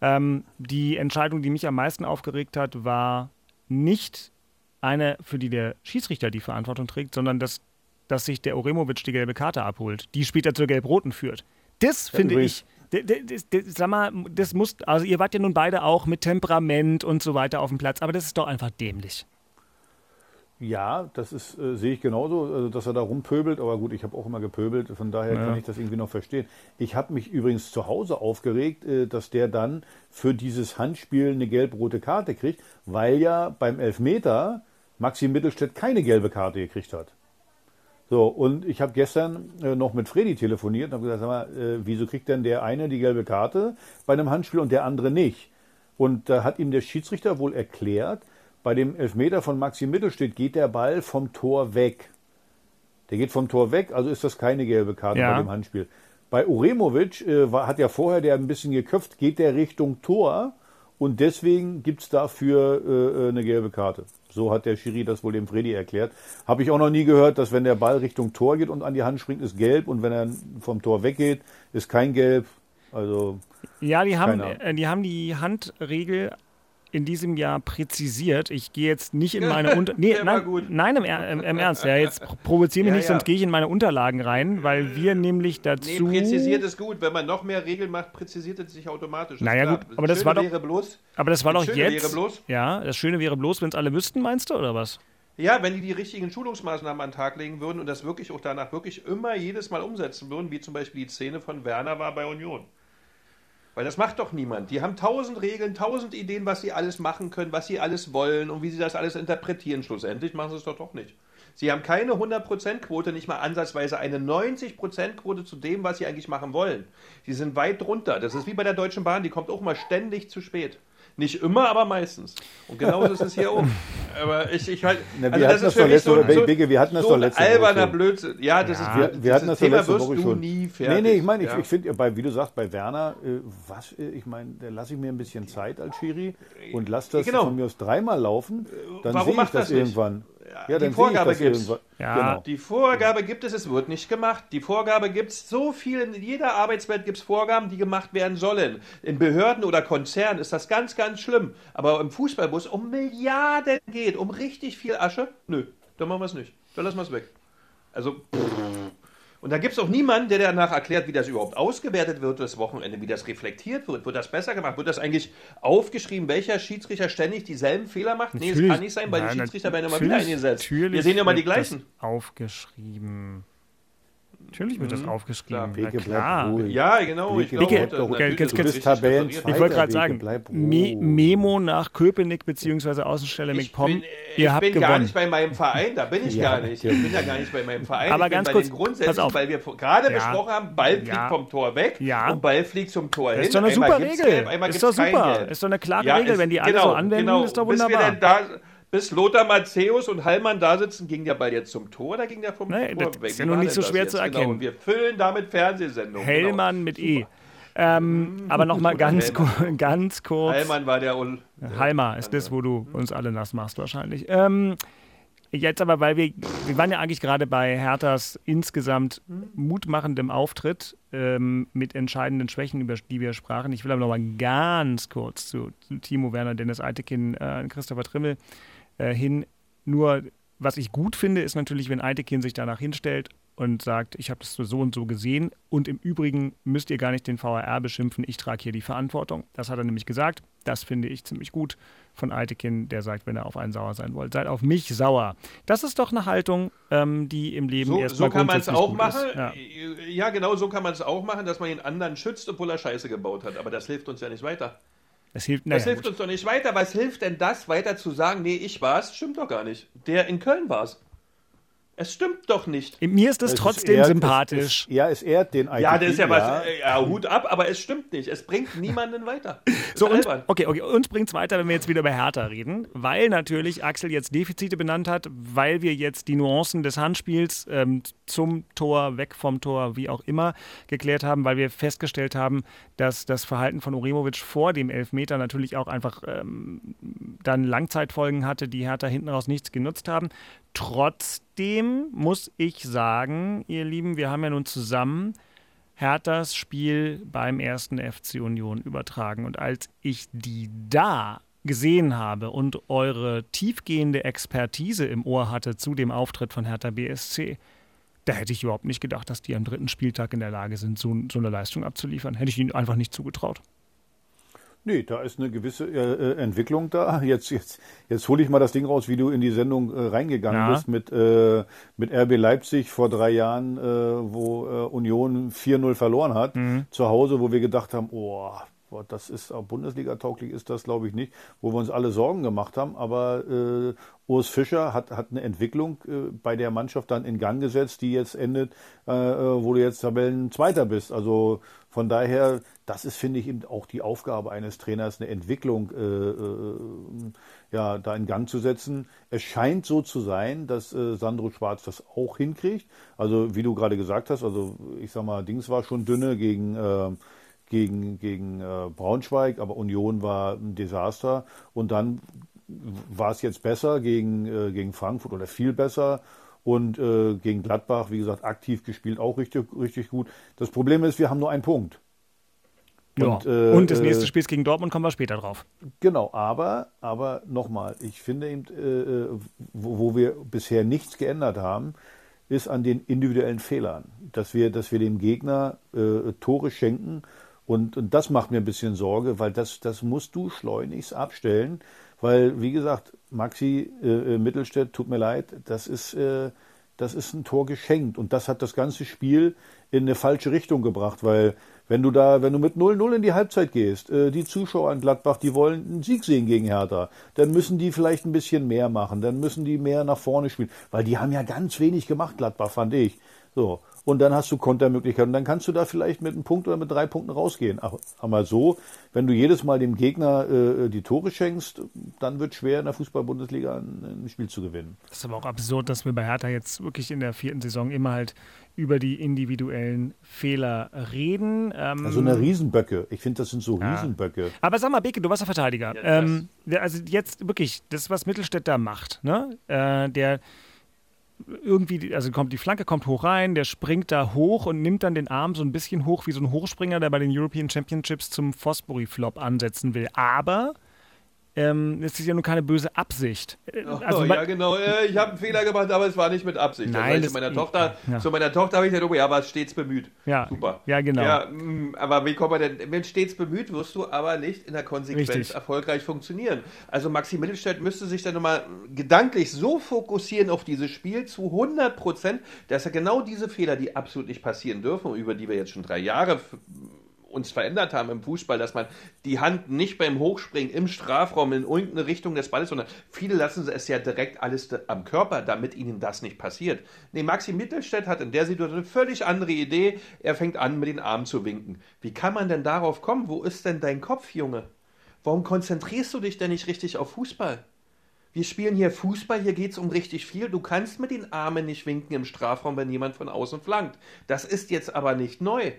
Ähm, die Entscheidung, die mich am meisten aufgeregt hat, war nicht eine, für die der Schiedsrichter die Verantwortung trägt, sondern dass dass sich der Oremovic die gelbe Karte abholt, die später zur Gelb-Roten führt. Das ja, finde ich. Das, das, sag mal, das muss, also ihr wart ja nun beide auch mit Temperament und so weiter auf dem Platz, aber das ist doch einfach dämlich. Ja, das ist, äh, sehe ich genauso, also, dass er da rumpöbelt, aber gut, ich habe auch immer gepöbelt, von daher ja. kann ich das irgendwie noch verstehen. Ich habe mich übrigens zu Hause aufgeregt, äh, dass der dann für dieses Handspiel eine gelb-rote Karte kriegt, weil ja beim Elfmeter Maxi Mittelstädt keine gelbe Karte gekriegt hat. So, und ich habe gestern äh, noch mit Freddy telefoniert und habe gesagt, sag mal, äh, wieso kriegt denn der eine die gelbe Karte bei einem Handspiel und der andere nicht? Und da hat ihm der Schiedsrichter wohl erklärt, bei dem Elfmeter von Maxi Mittelstädt geht der Ball vom Tor weg. Der geht vom Tor weg, also ist das keine gelbe Karte ja. bei dem Handspiel. Bei Uremovic äh, war, hat ja vorher der ein bisschen geköpft, geht der Richtung Tor und deswegen gibt es dafür äh, äh, eine gelbe Karte. So hat der Schiri das wohl dem Freddy erklärt. Habe ich auch noch nie gehört, dass wenn der Ball Richtung Tor geht und an die Hand springt, ist gelb und wenn er vom Tor weggeht, ist kein gelb. Also ja, die haben, äh, die haben die Handregel in diesem Jahr präzisiert. Ich gehe jetzt nicht in meine Unter nee, nein, nein im, im, im, Ernst. Ja, jetzt provoziere mich ja, nicht, ja. sonst gehe ich in meine Unterlagen rein, weil wir nämlich dazu. Nee, präzisiert ist gut. Wenn man noch mehr Regeln macht, präzisiert es sich automatisch. Naja, gut, aber das, das war doch. Bloß, aber das war doch jetzt. Bloß, ja, das Schöne wäre bloß, wenn es alle wüssten, meinst du, oder was? Ja, wenn die die richtigen Schulungsmaßnahmen an den Tag legen würden und das wirklich auch danach wirklich immer jedes Mal umsetzen würden, wie zum Beispiel die Szene von Werner war bei Union. Weil das macht doch niemand. Die haben tausend Regeln, tausend Ideen, was sie alles machen können, was sie alles wollen und wie sie das alles interpretieren. Schlussendlich machen sie es doch doch nicht. Sie haben keine 100%-Quote, nicht mal ansatzweise eine 90%-Quote zu dem, was sie eigentlich machen wollen. Sie sind weit drunter. Das ist wie bei der Deutschen Bahn, die kommt auch mal ständig zu spät. Nicht immer, aber meistens. Und genauso ist es hier auch. Aber ich, ich halt. Na, also das ist für mich so, so, Bigge, wir hatten das so doch letzte alberner Blödsinn. Ja, das ja, ist wir, wir hatten das Thema letzte Woche schon. nie fertig. Nee, nee, ich meine, ja. ich, ich finde, wie du sagst, bei Werner, äh, was, äh, ich meine, da lasse ich mir ein bisschen Zeit als Schiri und lasse das genau. von mir aus dreimal laufen, dann sehe ich das, das irgendwann. Ja, die Vorgabe gibt es. Ja. Genau. Die Vorgabe gibt es, es wird nicht gemacht. Die Vorgabe gibt es so viel, in jeder Arbeitswelt gibt es Vorgaben, die gemacht werden sollen. In Behörden oder Konzernen ist das ganz, ganz schlimm. Aber im Fußball, wo es um Milliarden geht, um richtig viel Asche, nö, dann machen wir es nicht. Dann lassen wir es weg. Also, pff. Und da gibt es auch niemanden, der danach erklärt, wie das überhaupt ausgewertet wird, das Wochenende, wie das reflektiert wird. Wird das besser gemacht? Wird das eigentlich aufgeschrieben, welcher Schiedsrichter ständig dieselben Fehler macht? Natürlich, nee, das kann nicht sein, weil nein, die Schiedsrichter werden immer wieder eingesetzt. Wir sehen ja mal die gleichen. Aufgeschrieben. Natürlich wird mhm. das aufgeschrieben. Klar. Wege klar. Ja, genau. Ich, Wege, glaube, Wege, du bist Tabellen ich wollte gerade sagen, Me Memo nach Köpenick bzw. Außenstelle McPom. Bin, ihr habt gewonnen. Ich bin gar nicht bei meinem Verein, da bin ich ja, gar nicht. Ich bin ja gar nicht bei meinem Verein. Aber ganz kurz, pass auf. weil wir gerade ja. besprochen haben, Ball fliegt ja. vom Tor weg ja. und Ball fliegt zum Tor hin. Das ist doch eine super Regel. Ist doch super. Ist doch eine klare Regel. Wenn die alle genau, so anwenden, genau. ist doch wunderbar bis Lothar Matthäus und Hallmann da sitzen, ging der Ball jetzt zum Tor oder ging der vom nee, Tor das weg? ist ja noch nicht so schwer zu erkennen. Genau. Und wir füllen damit Fernsehsendungen. Hellmann genau. mit E. Ähm, aber nochmal ganz, ganz kurz. Hallmann war der. Ul Halmer ist das, wo du uns alle nass machst, wahrscheinlich. Ähm, jetzt aber, weil wir, wir waren ja eigentlich gerade bei Herthas insgesamt mutmachendem Auftritt ähm, mit entscheidenden Schwächen, über die wir sprachen. Ich will aber nochmal ganz kurz zu, zu Timo Werner, Dennis Eitekin, äh, Christopher Trimmel äh, hin. Nur, was ich gut finde, ist natürlich, wenn Eitekin sich danach hinstellt und sagt, ich habe das so und so gesehen und im Übrigen müsst ihr gar nicht den VRR beschimpfen, ich trage hier die Verantwortung. Das hat er nämlich gesagt. Das finde ich ziemlich gut von Eitekin, der sagt, wenn er auf einen sauer sein wollt, seid auf mich sauer. Das ist doch eine Haltung, ähm, die im Leben so, erstmal So kann man es auch machen. Ja. ja. genau, so kann man es auch machen, dass man den anderen schützt, obwohl er Scheiße gebaut hat. Aber das hilft uns ja nicht weiter. Das hilft, naja, das hilft uns doch nicht weiter. Was hilft denn das, weiter zu sagen, nee, ich war's? Stimmt doch gar nicht. Der in Köln war's. Es stimmt doch nicht. Mir ist es trotzdem ist sympathisch. Ist, ja, es ehrt den eigentlich. Ja, das ist ja, was. Äh, ja, Hut ab, aber es stimmt nicht. Es bringt niemanden weiter. So, und, okay, okay, uns bringt es weiter, wenn wir jetzt wieder über Hertha reden, weil natürlich Axel jetzt Defizite benannt hat, weil wir jetzt die Nuancen des Handspiels ähm, zum Tor, weg vom Tor, wie auch immer, geklärt haben, weil wir festgestellt haben, dass das Verhalten von Uremovic vor dem Elfmeter natürlich auch einfach ähm, dann Langzeitfolgen hatte, die Hertha hinten raus nichts genutzt haben. Trotzdem muss ich sagen, ihr Lieben, wir haben ja nun zusammen Herthas Spiel beim ersten FC Union übertragen. Und als ich die da gesehen habe und eure tiefgehende Expertise im Ohr hatte zu dem Auftritt von Hertha BSC, da hätte ich überhaupt nicht gedacht, dass die am dritten Spieltag in der Lage sind, so, so eine Leistung abzuliefern. Hätte ich ihnen einfach nicht zugetraut. Nee, da ist eine gewisse äh, äh, Entwicklung da. Jetzt, jetzt, jetzt hole ich mal das Ding raus, wie du in die Sendung äh, reingegangen ja. bist mit, äh, mit RB Leipzig vor drei Jahren, äh, wo äh, Union 4-0 verloren hat, mhm. zu Hause, wo wir gedacht haben, oh, das ist auch Bundesliga-tauglich ist das, glaube ich, nicht, wo wir uns alle Sorgen gemacht haben. Aber äh, Urs Fischer hat, hat eine Entwicklung äh, bei der Mannschaft dann in Gang gesetzt, die jetzt endet, äh, äh wo du jetzt Tabellenzweiter bist. Also von daher, das ist, finde ich, eben auch die Aufgabe eines Trainers, eine Entwicklung äh, äh, ja, da in Gang zu setzen. Es scheint so zu sein, dass äh, Sandro Schwarz das auch hinkriegt. Also wie du gerade gesagt hast, also ich sag mal, Dings war schon dünne gegen äh, gegen, gegen äh, Braunschweig, aber Union war ein Desaster. Und dann war es jetzt besser gegen, äh, gegen Frankfurt oder viel besser und äh, gegen Gladbach, wie gesagt, aktiv gespielt, auch richtig, richtig gut. Das Problem ist, wir haben nur einen Punkt. Und, ja. und das äh, nächste Spiel ist gegen Dortmund, kommen wir später drauf. Genau, aber, aber nochmal, ich finde eben, äh, wo, wo, wir bisher nichts geändert haben, ist an den individuellen Fehlern, dass wir, dass wir dem Gegner äh, Tore schenken und, und das macht mir ein bisschen Sorge, weil das, das musst du schleunigst abstellen. Weil, wie gesagt, Maxi äh, äh, Mittelstädt, tut mir leid, das ist, äh, das ist ein Tor geschenkt. Und das hat das ganze Spiel in eine falsche Richtung gebracht, weil wenn du da, wenn du mit 0-0 in die Halbzeit gehst, äh, die Zuschauer in Gladbach, die wollen einen Sieg sehen gegen Hertha, dann müssen die vielleicht ein bisschen mehr machen, dann müssen die mehr nach vorne spielen, weil die haben ja ganz wenig gemacht, Gladbach, fand ich. So und dann hast du Kontermöglichkeiten. Dann kannst du da vielleicht mit einem Punkt oder mit drei Punkten rausgehen. Aber so, wenn du jedes Mal dem Gegner äh, die Tore schenkst, dann wird es schwer in der Fußball-Bundesliga ein, ein, Spiel zu gewinnen. Das ist aber auch absurd, dass wir bei Hertha jetzt wirklich in der vierten Saison immer halt über die individuellen Fehler reden. Ähm, also eine Riesenböcke. Ich finde, das sind so ja. Riesenböcke. Aber sag mal, Beke, du warst der Verteidiger. Ja, ähm, also jetzt wirklich, das, was Mittelstädt da macht, ne? Äh, der irgendwie, also kommt die Flanke kommt hoch rein, der springt da hoch und nimmt dann den Arm so ein bisschen hoch wie so ein Hochspringer, der bei den European Championships zum Fosbury-Flop ansetzen will. Aber ähm, es ist ja nur keine böse Absicht. Äh, also, oh, ja, genau. Äh, ich habe einen Fehler gemacht, aber es war nicht mit Absicht. Nein, das zu meiner Tochter, ja. zu meiner Tochter habe ich gesagt, oh ja, aber stets bemüht. Ja. Super. Ja, genau. Ja, mm, aber wie kommt man denn, wenn stets bemüht, wirst du aber nicht in der Konsequenz Richtig. erfolgreich funktionieren. Also Maxi Mittelstädt müsste sich dann nochmal gedanklich so fokussieren auf dieses Spiel zu 100 Prozent, dass er genau diese Fehler, die absolut nicht passieren dürfen, über die wir jetzt schon drei Jahre uns verändert haben im Fußball, dass man die Hand nicht beim Hochspringen im Strafraum in irgendeine Richtung des Balles, sondern viele lassen es ja direkt alles am Körper, damit ihnen das nicht passiert. Nee, Maxi Mittelstädt hat in der Situation eine völlig andere Idee. Er fängt an, mit den Armen zu winken. Wie kann man denn darauf kommen? Wo ist denn dein Kopf, Junge? Warum konzentrierst du dich denn nicht richtig auf Fußball? Wir spielen hier Fußball, hier geht es um richtig viel. Du kannst mit den Armen nicht winken im Strafraum, wenn jemand von außen flankt. Das ist jetzt aber nicht neu.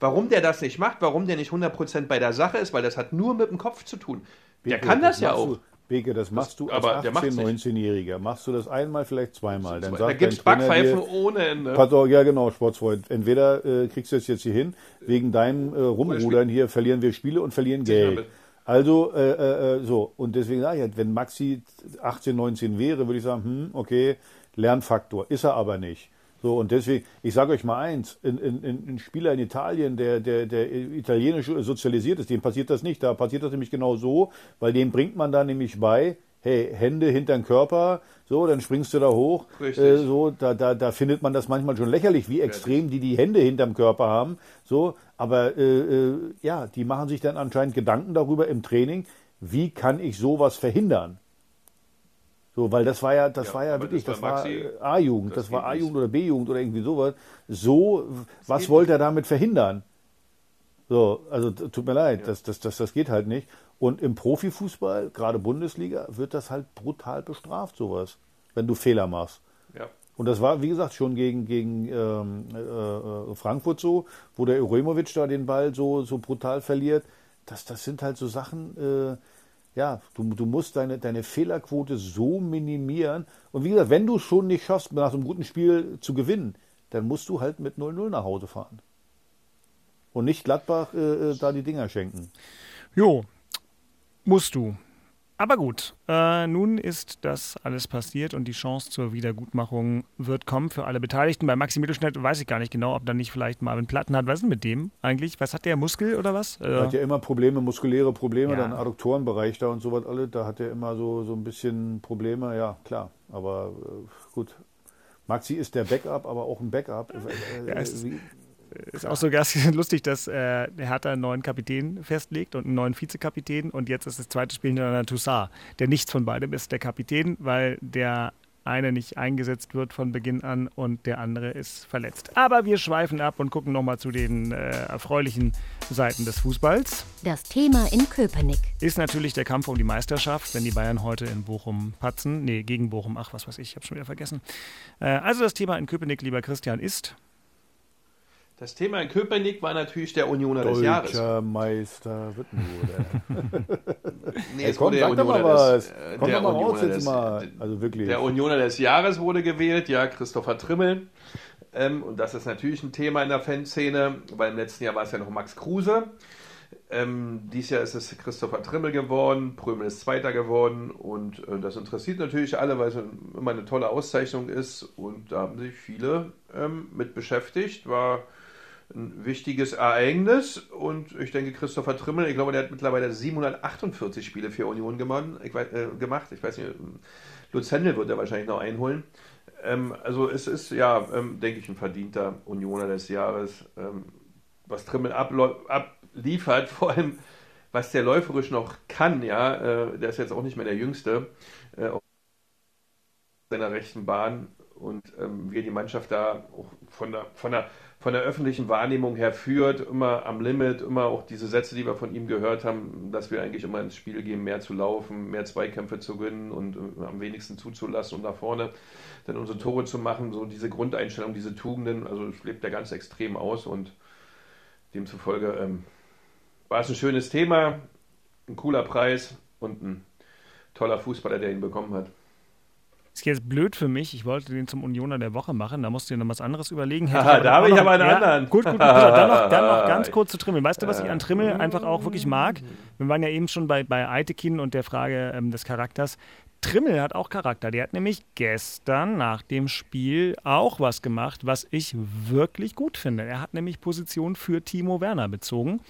Warum der das nicht macht, warum der nicht 100% bei der Sache ist, weil das hat nur mit dem Kopf zu tun. Der Beke, kann das, das ja auch. Du, Beke, das machst du als 18-, 19-Jähriger. Machst du das einmal, vielleicht zweimal. Dann da gibt es Backpfeifen ohne Ende. Pardon, ja, genau, Sportsfreund. Entweder äh, kriegst du es jetzt hier hin, wegen deinem äh, Rumrudern hier verlieren wir Spiele und verlieren Geld. Also, äh, äh, äh, so. Und deswegen sage ich halt, wenn Maxi 18, 19 wäre, würde ich sagen, hm, okay, Lernfaktor. Ist er aber nicht. So, und deswegen, ich sage euch mal eins, ein, Spieler in Italien, der, der, der italienisch sozialisiert ist, dem passiert das nicht. Da passiert das nämlich genau so, weil dem bringt man da nämlich bei, hey, Hände hinter den Körper, so, dann springst du da hoch. Äh, so, da, da, da findet man das manchmal schon lächerlich, wie extrem die die Hände hinterm Körper haben. So, aber äh, äh, ja, die machen sich dann anscheinend Gedanken darüber im Training, wie kann ich sowas verhindern? So, weil das war ja, das ja, war ja wirklich, das war, A-Jugend, das, das war A-Jugend oder B-Jugend oder irgendwie sowas. So, das was wollte er damit verhindern? So, also tut mir leid, ja. das, das, das, das geht halt nicht. Und im Profifußball, gerade Bundesliga, wird das halt brutal bestraft, sowas, wenn du Fehler machst. Ja. Und das war, wie gesagt, schon gegen, gegen ähm, äh, äh Frankfurt so, wo der Uremovic da den Ball so, so brutal verliert. Das, das sind halt so Sachen, äh, ja, du, du musst deine, deine Fehlerquote so minimieren. Und wie gesagt, wenn du schon nicht schaffst, nach so einem guten Spiel zu gewinnen, dann musst du halt mit 0-0 nach Hause fahren. Und nicht Gladbach äh, äh, da die Dinger schenken. Jo, musst du. Aber gut, äh, nun ist das alles passiert und die Chance zur Wiedergutmachung wird kommen für alle Beteiligten. Bei Maxi Mittelschnitt weiß ich gar nicht genau, ob da nicht vielleicht Marvin Platten hat. Was ist denn mit dem eigentlich? Was hat der Muskel oder was? Er hat ja immer Probleme, muskuläre Probleme, ja. dann Adduktorenbereich da und so was alle. Da hat er immer so, so ein bisschen Probleme, ja, klar. Aber äh, gut. Maxi ist der Backup, aber auch ein Backup. Ja, wie, ist auch so ganz lustig, dass äh, Hertha einen neuen Kapitän festlegt und einen neuen Vizekapitän und jetzt ist das zweite Spiel hintereinander Toussaint. Der nichts von beidem ist der Kapitän, weil der eine nicht eingesetzt wird von Beginn an und der andere ist verletzt. Aber wir schweifen ab und gucken nochmal zu den äh, erfreulichen Seiten des Fußballs. Das Thema in Köpenick ist natürlich der Kampf um die Meisterschaft, wenn die Bayern heute in Bochum patzen. Nee, gegen Bochum, ach was weiß ich, ich habe schon wieder vergessen. Äh, also das Thema in Köpenick, lieber Christian, ist das Thema in Köpenick war natürlich der Unioner Deutscher des Jahres. Deutscher Meister Wittenrode. nee, es komm, wurde der Unioner was. Des, äh, der mal Unioner des, mal. Also wirklich. Der Unioner des Jahres wurde gewählt, ja, Christopher Trimmel. Ähm, und das ist natürlich ein Thema in der Fanszene, weil im letzten Jahr war es ja noch Max Kruse. Ähm, dieses Jahr ist es Christopher Trimmel geworden, Prömel ist Zweiter geworden und äh, das interessiert natürlich alle, weil es immer eine tolle Auszeichnung ist und da haben sich viele ähm, mit beschäftigt. War ein wichtiges Ereignis. Und ich denke, Christopher Trimmel, ich glaube, der hat mittlerweile 748 Spiele für Union gemacht. Ich, äh, gemacht. ich weiß nicht, Lutz Händel wird er wahrscheinlich noch einholen. Ähm, also es ist, ja, ähm, denke ich, ein verdienter Unioner des Jahres. Ähm, was Trimmel abliefert, vor allem was der läuferisch noch kann, ja, äh, der ist jetzt auch nicht mehr der Jüngste, äh, auf seiner rechten Bahn und ähm, wie die Mannschaft da auch von der, von der von der öffentlichen Wahrnehmung her führt, immer am Limit, immer auch diese Sätze, die wir von ihm gehört haben, dass wir eigentlich immer ins Spiel gehen, mehr zu laufen, mehr Zweikämpfe zu gewinnen und äh, am wenigsten zuzulassen und nach vorne dann unsere Tore zu machen, so diese Grundeinstellung, diese Tugenden, also lebt er ganz extrem aus und demzufolge ähm, war es ein schönes Thema, ein cooler Preis und ein toller Fußballer, der ihn bekommen hat. Ist jetzt blöd für mich. Ich wollte den zum Unioner der Woche machen. Da musst du dir noch was anderes überlegen. Aha, da habe ich aber einen ja, anderen. Gut, gut, gut. Dann noch, dann noch ganz kurz zu Trimmel. Weißt du, was ich an Trimmel einfach auch wirklich mag? Wir waren ja eben schon bei, bei Eitekin und der Frage ähm, des Charakters. Trimmel hat auch Charakter. Der hat nämlich gestern nach dem Spiel auch was gemacht, was ich wirklich gut finde. Er hat nämlich Position für Timo Werner bezogen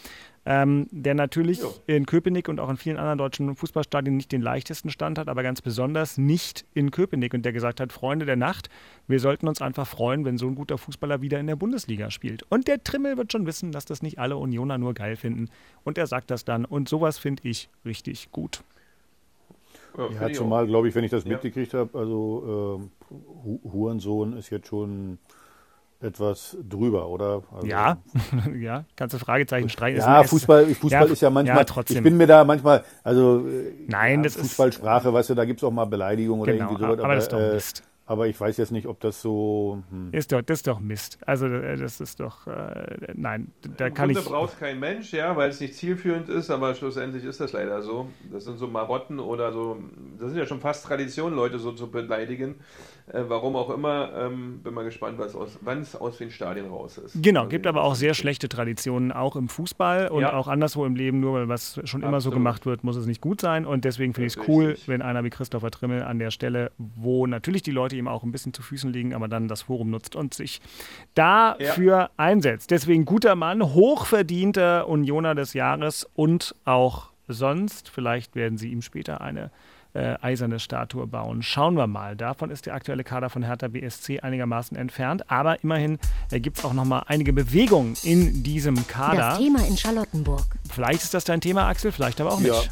ähm, der natürlich jo. in Köpenick und auch in vielen anderen deutschen Fußballstadien nicht den leichtesten Stand hat, aber ganz besonders nicht in Köpenick und der gesagt hat, Freunde der Nacht, wir sollten uns einfach freuen, wenn so ein guter Fußballer wieder in der Bundesliga spielt. Und der Trimmel wird schon wissen, dass das nicht alle Unioner nur geil finden und er sagt das dann und sowas finde ich richtig gut. Ja, ja zumal, glaube ich, wenn ich das ja. mitgekriegt habe, also äh, Hurensohn ist jetzt schon etwas drüber, oder? Also, ja, ja, kannst du Fragezeichen streichen. Ja, Fußball, Fußball ja, ist ja manchmal, ja, trotzdem. ich bin mir da manchmal, also Nein, ja, das Fußballsprache, ist, weißt du, da gibt es auch mal Beleidigungen oder genau, irgendwie sowas. Aber, aber das ist doch äh, Mist. Aber ich weiß jetzt nicht, ob das so. Hm. Ist doch, das ist doch Mist. Also äh, das ist doch. Äh, nein, da Im kann Grunde ich. braucht kein Mensch, ja, weil es nicht zielführend ist, aber schlussendlich ist das leider so. Das sind so Marotten oder so. Das sind ja schon fast Traditionen, Leute so zu beleidigen. Äh, warum auch immer, ähm, bin mal gespannt, wann es aus den Stadien raus ist. Genau, also gibt aber auch sehr schlechte Traditionen, auch im Fußball und ja. auch anderswo im Leben. Nur weil was schon Absolut. immer so gemacht wird, muss es nicht gut sein. Und deswegen finde ich es cool, wenn einer wie Christopher Trimmel an der Stelle, wo natürlich die Leute ihm auch ein bisschen zu Füßen liegen, aber dann das Forum nutzt und sich dafür ja. einsetzt. Deswegen guter Mann, hochverdienter Unioner des Jahres und auch sonst. Vielleicht werden sie ihm später eine äh, eiserne Statue bauen. Schauen wir mal. Davon ist der aktuelle Kader von Hertha BSC einigermaßen entfernt. Aber immerhin äh, gibt es auch noch mal einige Bewegungen in diesem Kader. Das Thema in Charlottenburg. Vielleicht ist das dein Thema, Axel, vielleicht aber auch nicht. Ja.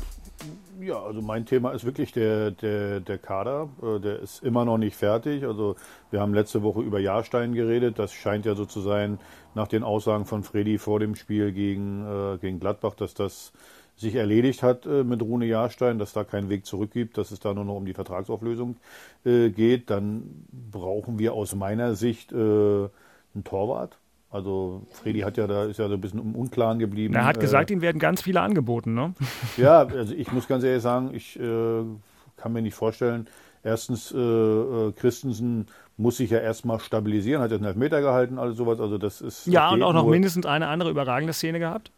Ja, also mein Thema ist wirklich der, der, der Kader. Äh, der ist immer noch nicht fertig. Also wir haben letzte Woche über Jahrstein geredet. Das scheint ja so zu sein, nach den Aussagen von Freddy vor dem Spiel gegen, äh, gegen Gladbach, dass das sich erledigt hat äh, mit Rune Jahrstein, dass da keinen Weg zurück gibt, dass es da nur noch um die Vertragsauflösung äh, geht, dann brauchen wir aus meiner Sicht äh, einen Torwart. Also Freddy hat ja da ist ja so ein bisschen im Unklaren geblieben. Er hat gesagt, äh, ihm werden ganz viele angeboten, ne? Ja, also ich muss ganz ehrlich sagen, ich äh, kann mir nicht vorstellen. Erstens, äh, äh, Christensen muss sich ja erstmal stabilisieren, hat jetzt einen Elfmeter gehalten, alles sowas. Also das ist. Ja, und auch noch mindestens eine andere überragende Szene gehabt.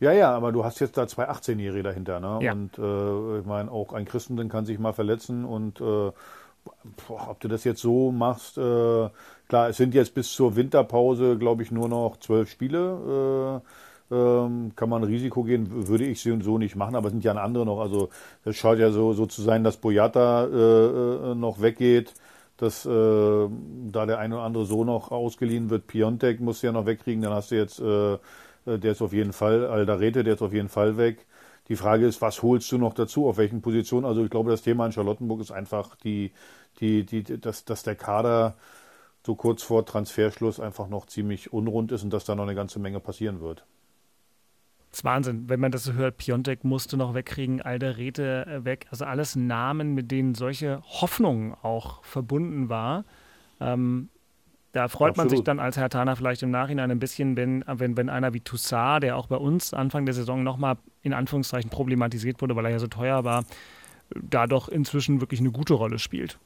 Ja, ja, aber du hast jetzt da zwei 18-Jährige dahinter. Ne? Ja. Und äh, ich meine, auch ein Christenden kann sich mal verletzen und äh, boah, ob du das jetzt so machst, äh, klar, es sind jetzt bis zur Winterpause, glaube ich, nur noch zwölf Spiele. Äh, ähm, kann man Risiko gehen, würde ich so nicht machen, aber es sind ja andere noch. Also es schaut ja so, so zu sein, dass Boyata äh, äh, noch weggeht, dass äh, da der eine oder andere so noch ausgeliehen wird. Piontek muss ja noch wegkriegen, dann hast du jetzt, äh, der ist auf jeden Fall, Aldarete, der ist auf jeden Fall weg. Die Frage ist, was holst du noch dazu, auf welchen Positionen? Also ich glaube, das Thema in Charlottenburg ist einfach die, die, die, dass, dass der Kader so kurz vor Transferschluss einfach noch ziemlich unrund ist und dass da noch eine ganze Menge passieren wird. Das ist Wahnsinn, wenn man das so hört. Piontek musste noch wegkriegen, Alderete äh, weg. Also alles Namen, mit denen solche Hoffnung auch verbunden war. Ähm, da freut Absolut. man sich dann als Herr Tana vielleicht im Nachhinein ein bisschen, wenn, wenn, wenn einer wie Toussaint, der auch bei uns Anfang der Saison nochmal in Anführungszeichen problematisiert wurde, weil er ja so teuer war, da doch inzwischen wirklich eine gute Rolle spielt.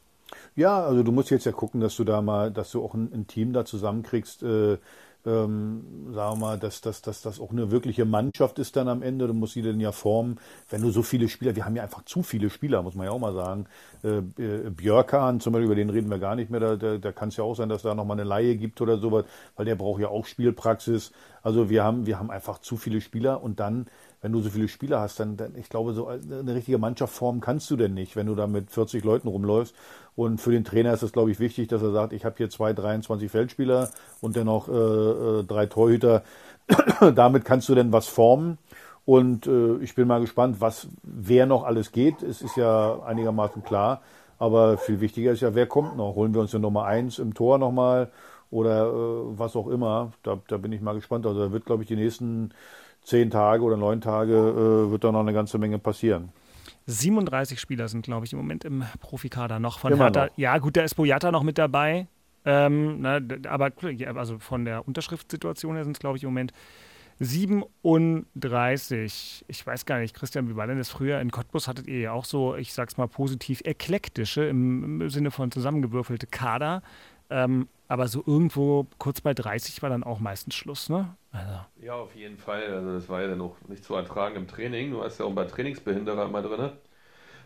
Ja, also du musst jetzt ja gucken, dass du da mal, dass du auch ein, ein Team da zusammenkriegst, äh, ähm, sagen wir mal, dass, dass, dass das auch eine wirkliche Mannschaft ist dann am Ende. Du musst sie denn ja formen. Wenn du so viele Spieler, wir haben ja einfach zu viele Spieler, muss man ja auch mal sagen. Äh, äh, Björkan zum Beispiel, über den reden wir gar nicht mehr. Da, da, da kann es ja auch sein, dass da nochmal eine Laie gibt oder sowas, weil der braucht ja auch Spielpraxis. Also wir haben, wir haben einfach zu viele Spieler und dann wenn du so viele Spieler hast, dann, dann, ich glaube, so eine richtige Mannschaft formen kannst du denn nicht, wenn du da mit 40 Leuten rumläufst. Und für den Trainer ist es, glaube ich, wichtig, dass er sagt, ich habe hier zwei 23 Feldspieler und dennoch äh, äh, drei Torhüter. Damit kannst du denn was formen. Und äh, ich bin mal gespannt, was wer noch alles geht. Es ist ja einigermaßen klar. Aber viel wichtiger ist ja, wer kommt noch? Holen wir uns eine Nummer eins im Tor nochmal oder äh, was auch immer. Da, da bin ich mal gespannt. Also da wird, glaube ich, die nächsten zehn Tage oder neun Tage äh, wird da noch eine ganze Menge passieren. 37 Spieler sind, glaube ich, im Moment im Profikader noch von Immer Hertha. Noch. Ja, gut, der ist Boyata noch mit dabei. Ähm, na, aber also von der Unterschriftssituation her sind es, glaube ich, im Moment 37. Ich weiß gar nicht, Christian, wie war denn das früher? In Cottbus hattet ihr ja auch so, ich sag's mal positiv, eklektische, im, im Sinne von zusammengewürfelte Kader. Ähm, aber so irgendwo kurz bei 30 war dann auch meistens Schluss, ne? Also. Ja, auf jeden Fall. Also das war ja dann auch nicht zu ertragen im Training. Du hast ja auch ein paar Trainingsbehinderer immer drin,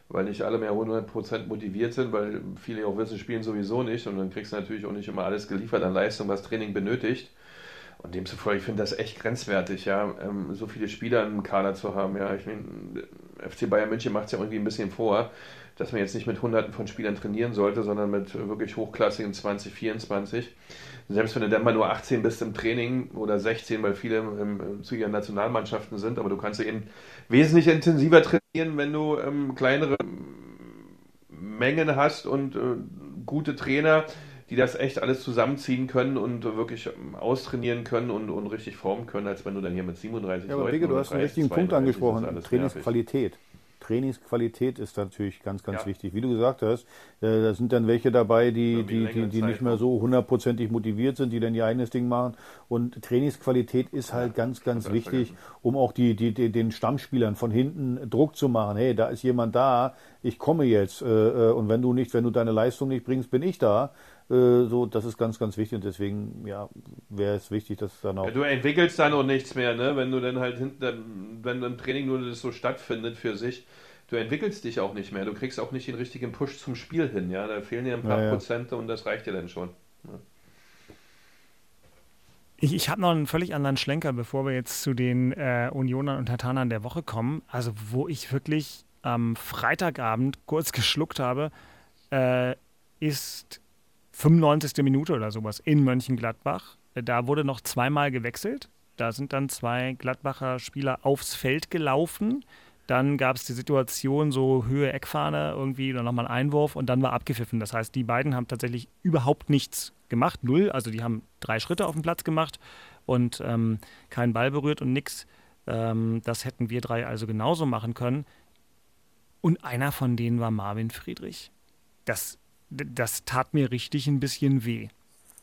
weil nicht alle mehr 100% motiviert sind, weil viele auch wissen, spielen sowieso nicht und dann kriegst du natürlich auch nicht immer alles geliefert an Leistung, was Training benötigt. Und demzufolge, ich finde das echt grenzwertig, ja, ähm, so viele Spieler im Kader zu haben. Ja, ich meine, FC Bayern München macht es ja irgendwie ein bisschen vor dass man jetzt nicht mit Hunderten von Spielern trainieren sollte, sondern mit wirklich hochklassigen 20, 24. Selbst wenn du dann mal nur 18 bist im Training oder 16, weil viele im, im, zu ihren Nationalmannschaften sind, aber du kannst eben wesentlich intensiver trainieren, wenn du ähm, kleinere Mengen hast und äh, gute Trainer, die das echt alles zusammenziehen können und wirklich ähm, austrainieren können und, und richtig formen können, als wenn du dann hier mit 37 ja, aber Leuten Bigge, du hast einen richtigen Punkt angesprochen, Trainingsqualität. Trainingsqualität ist natürlich ganz, ganz ja. wichtig. Wie du gesagt hast, da sind dann welche dabei, die, die, die, die nicht mehr so hundertprozentig motiviert sind, die dann ihr eigenes Ding machen. Und Trainingsqualität ist halt ganz, ganz wichtig, um auch die, die, die, den Stammspielern von hinten Druck zu machen. Hey, da ist jemand da, ich komme jetzt. Äh, äh, und wenn du nicht, wenn du deine Leistung nicht bringst, bin ich da. Äh, so, das ist ganz, ganz wichtig und deswegen, ja, wäre es wichtig, dass dann auch. Ja, du entwickelst dann auch nichts mehr, ne? Wenn du dann halt hinten, wenn im Training nur das so stattfindet für sich, du entwickelst dich auch nicht mehr. Du kriegst auch nicht den richtigen Push zum Spiel hin, ja. Da fehlen dir ein paar ja, ja. Prozente und das reicht dir dann schon. Ja. Ich, ich habe noch einen völlig anderen Schlenker, bevor wir jetzt zu den äh, Unionern und Tatanern der Woche kommen. Also, wo ich wirklich am Freitagabend kurz geschluckt habe, äh, ist 95. Minute oder sowas in Mönchengladbach. Da wurde noch zweimal gewechselt. Da sind dann zwei Gladbacher Spieler aufs Feld gelaufen. Dann gab es die Situation, so Höhe Eckfahne irgendwie, dann nochmal ein Einwurf und dann war abgepfiffen. Das heißt, die beiden haben tatsächlich überhaupt nichts gemacht, null. Also die haben drei Schritte auf dem Platz gemacht und ähm, keinen Ball berührt und nichts. Ähm, das hätten wir drei also genauso machen können. Und einer von denen war Marvin Friedrich. Das das tat mir richtig ein bisschen weh.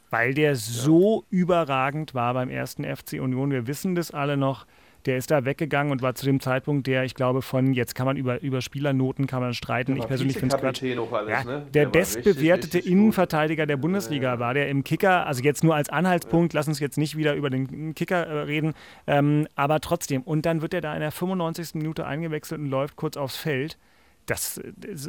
Weil der ja. so überragend war beim ersten FC Union. Wir wissen das alle noch. Der ist da weggegangen und war zu dem Zeitpunkt der, ich glaube, von, jetzt kann man über, über Spielernoten kann man streiten. Ich persönlich finde es Quatsch. Ja, ne? Der, der bestbewertete richtig, Innenverteidiger gut. der Bundesliga war der im Kicker, also jetzt nur als Anhaltspunkt, ja. lass uns jetzt nicht wieder über den Kicker äh, reden, ähm, aber trotzdem. Und dann wird er da in der 95. Minute eingewechselt und läuft kurz aufs Feld. Das,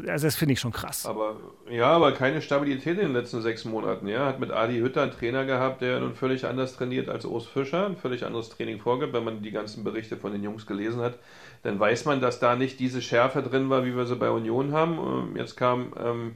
also das finde ich schon krass. Aber ja, aber keine Stabilität in den letzten sechs Monaten. Ja, hat mit Adi Hütter einen Trainer gehabt, der nun völlig anders trainiert als Urs Fischer, ein völlig anderes Training vorgibt. Wenn man die ganzen Berichte von den Jungs gelesen hat, dann weiß man, dass da nicht diese Schärfe drin war, wie wir sie bei Union haben. Ähm, jetzt kam ähm,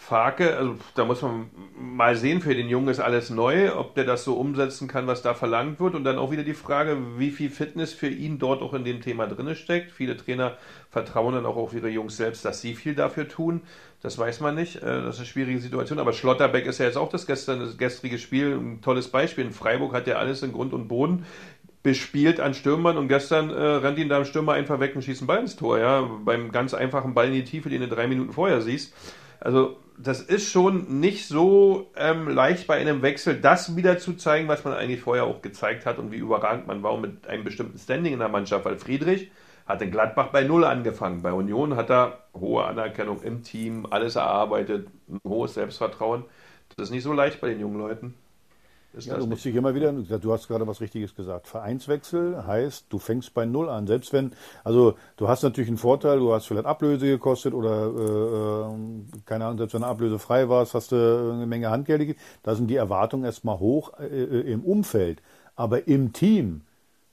Farke, also da muss man mal sehen, für den Jungen ist alles neu, ob der das so umsetzen kann, was da verlangt wird. Und dann auch wieder die Frage, wie viel Fitness für ihn dort auch in dem Thema drin steckt. Viele Trainer vertrauen dann auch auf ihre Jungs selbst, dass sie viel dafür tun. Das weiß man nicht. Äh, das ist eine schwierige Situation. Aber Schlotterbeck ist ja jetzt auch das, gestern, das gestrige Spiel ein tolles Beispiel. In Freiburg hat er alles in Grund und Boden bespielt an Stürmern und gestern äh, rennt ihn da im Stürmer einfach weg und schießt einen Ball ins Tor. Ja, beim ganz einfachen Ball in die Tiefe, den du drei Minuten vorher siehst. Also das ist schon nicht so ähm, leicht bei einem Wechsel, das wieder zu zeigen, was man eigentlich vorher auch gezeigt hat und wie überragend man war mit einem bestimmten Standing in der Mannschaft. Weil Friedrich hat in Gladbach bei Null angefangen. Bei Union hat er hohe Anerkennung im Team, alles erarbeitet, ein hohes Selbstvertrauen. Das ist nicht so leicht bei den jungen Leuten. Ja, du musst dich immer wieder, du hast gerade was Richtiges gesagt. Vereinswechsel heißt, du fängst bei Null an. Selbst wenn, also du hast natürlich einen Vorteil, du hast vielleicht Ablöse gekostet oder, äh, äh keine Ahnung, selbst wenn du Ablöse frei warst, hast du eine Menge Handgeld. Da sind die Erwartungen erstmal hoch äh, äh, im Umfeld. Aber im Team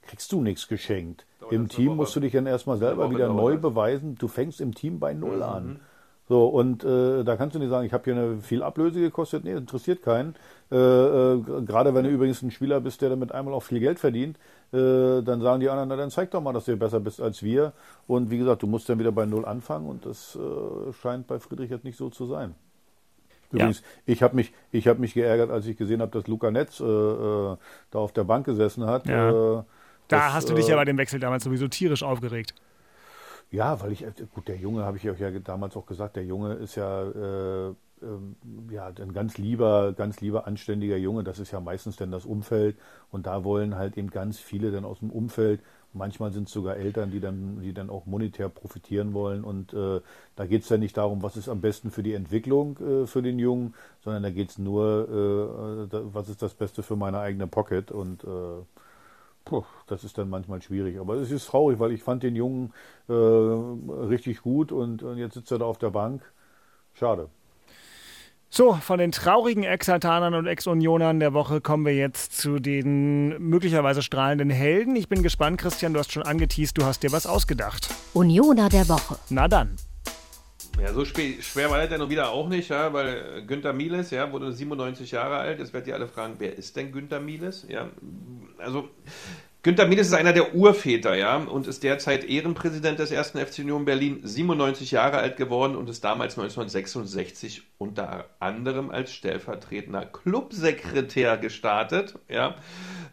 kriegst du nichts geschenkt. Im Team musst du dich dann erstmal selber wieder neu beweisen. Du fängst im Team bei Null mhm. an. So, und äh, da kannst du nicht sagen, ich habe hier eine viel Ablöse gekostet. Nee, interessiert keinen. Äh, äh, gerade wenn du übrigens ein Spieler bist, der damit einmal auch viel Geld verdient, äh, dann sagen die anderen, na dann zeig doch mal, dass du besser bist als wir. Und wie gesagt, du musst dann wieder bei Null anfangen und das äh, scheint bei Friedrich jetzt nicht so zu sein. Übrigens, ja. ich habe mich, ich hab mich geärgert, als ich gesehen habe, dass Luca Netz äh, äh, da auf der Bank gesessen hat. Ja. da das, hast du dich ja bei dem Wechsel damals sowieso tierisch aufgeregt. Ja, weil ich, gut, der Junge, habe ich euch ja damals auch gesagt, der Junge ist ja ähm, ja, ein ganz lieber, ganz lieber anständiger Junge, das ist ja meistens dann das Umfeld. Und da wollen halt eben ganz viele dann aus dem Umfeld, manchmal sind es sogar Eltern, die dann, die dann auch monetär profitieren wollen. Und äh, da geht es ja nicht darum, was ist am besten für die Entwicklung äh, für den Jungen, sondern da geht es nur, äh, was ist das Beste für meine eigene Pocket? Und äh, Puh, das ist dann manchmal schwierig. Aber es ist traurig, weil ich fand den Jungen äh, richtig gut und, und, jetzt sitzt er da auf der Bank. Schade. So, von den traurigen Ex-Altanern und Ex-Unionern der Woche kommen wir jetzt zu den möglicherweise strahlenden Helden. Ich bin gespannt, Christian, du hast schon angeteased, du hast dir was ausgedacht. Unioner der Woche. Na dann. Ja, so schwer war das ja noch wieder auch nicht, ja, weil Günther Mieles, ja, wurde 97 Jahre alt. Jetzt werdet ihr alle fragen, wer ist denn Günther Mieles? Ja, also Günter Mieles ist einer der Urväter, ja, und ist derzeit Ehrenpräsident des ersten FC Union Berlin, 97 Jahre alt geworden und ist damals 1966 unter anderem als stellvertretender Clubsekretär gestartet, ja,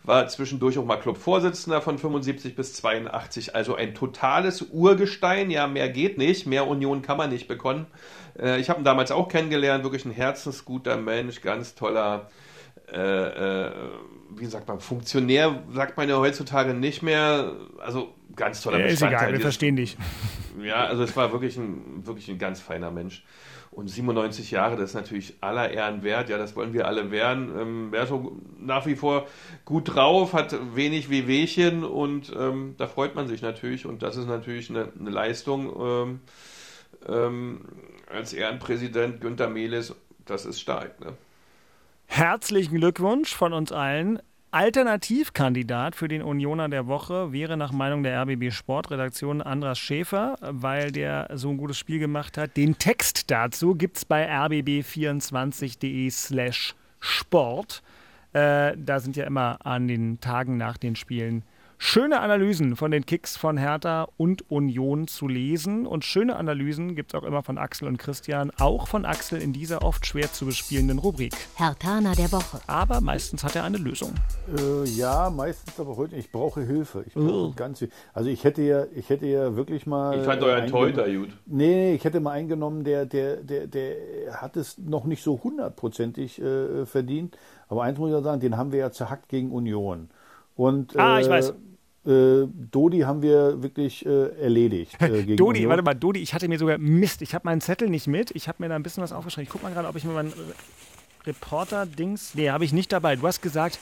war zwischendurch auch mal Clubvorsitzender von 75 bis 82, also ein totales Urgestein, ja, mehr geht nicht, mehr Union kann man nicht bekommen. Äh, ich habe ihn damals auch kennengelernt, wirklich ein herzensguter Mensch, ganz toller äh, äh, wie sagt man, Funktionär sagt man ja heutzutage nicht mehr. Also ganz toller ja, Ist egal, wir verstehen dich. Ja, also es war wirklich ein, wirklich ein ganz feiner Mensch. Und 97 Jahre, das ist natürlich aller Ehren wert. Ja, das wollen wir alle werden. Ähm, wer so nach wie vor gut drauf, hat wenig Wehwehchen und ähm, da freut man sich natürlich. Und das ist natürlich eine, eine Leistung ähm, ähm, als Ehrenpräsident Günter Mehles. Das ist stark. Ne? Herzlichen Glückwunsch von uns allen. Alternativkandidat für den Unioner der Woche wäre nach Meinung der RBB Sportredaktion Andras Schäfer, weil der so ein gutes Spiel gemacht hat. Den Text dazu gibt es bei rbb24.de slash Sport. Äh, da sind ja immer an den Tagen nach den Spielen schöne Analysen von den Kicks von Hertha und Union zu lesen. Und schöne Analysen gibt es auch immer von Axel und Christian, auch von Axel in dieser oft schwer zu bespielenden Rubrik. Herthaner der Woche. Aber meistens hat er eine Lösung. Äh, ja, meistens aber heute. Ich brauche Hilfe. Ich brauche uh. ganz, also ich hätte ja, ich hätte ja wirklich mal. Ich fand euren Torhüter gut. Nee, ich hätte mal eingenommen, der, der, der, der hat es noch nicht so hundertprozentig äh, verdient. Aber eins muss ich ja sagen, den haben wir ja zerhackt gegen Union. Und, ah, ich äh, weiß. Äh, Dodi haben wir wirklich äh, erledigt. Äh, Dodi, Union. warte mal, Dodi, ich hatte mir sogar Mist, ich habe meinen Zettel nicht mit. Ich habe mir da ein bisschen was aufgeschrieben. Ich guck mal gerade, ob ich mir meinen Reporter-Dings. Nee, habe ich nicht dabei. Du hast gesagt,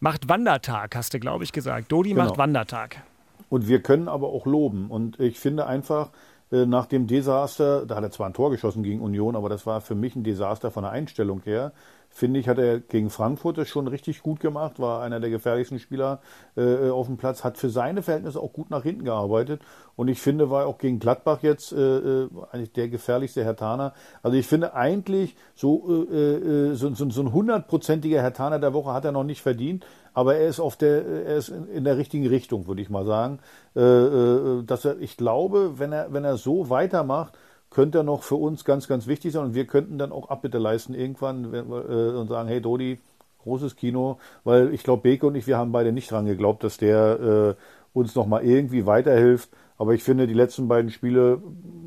macht Wandertag, hast du, glaube ich, gesagt. Dodi genau. macht Wandertag. Und wir können aber auch loben. Und ich finde einfach, äh, nach dem Desaster, da hat er zwar ein Tor geschossen gegen Union, aber das war für mich ein Desaster von der Einstellung her finde ich, hat er gegen Frankfurt das schon richtig gut gemacht, war einer der gefährlichsten Spieler äh, auf dem Platz, hat für seine Verhältnisse auch gut nach hinten gearbeitet und ich finde, war auch gegen Gladbach jetzt äh, äh eigentlich der gefährlichste Herr Taner. Also ich finde eigentlich, so, äh, äh, so, so, so ein hundertprozentiger Herr Taner der Woche hat er noch nicht verdient, aber er ist auf der, er ist in der richtigen Richtung, würde ich mal sagen. Äh, dass er, ich glaube, wenn er, wenn er so weitermacht, könnte er noch für uns ganz, ganz wichtig sein und wir könnten dann auch Abbitte leisten irgendwann äh, und sagen, hey Dodi, großes Kino, weil ich glaube, Beke und ich, wir haben beide nicht dran geglaubt, dass der äh, uns nochmal irgendwie weiterhilft. Aber ich finde, die letzten beiden Spiele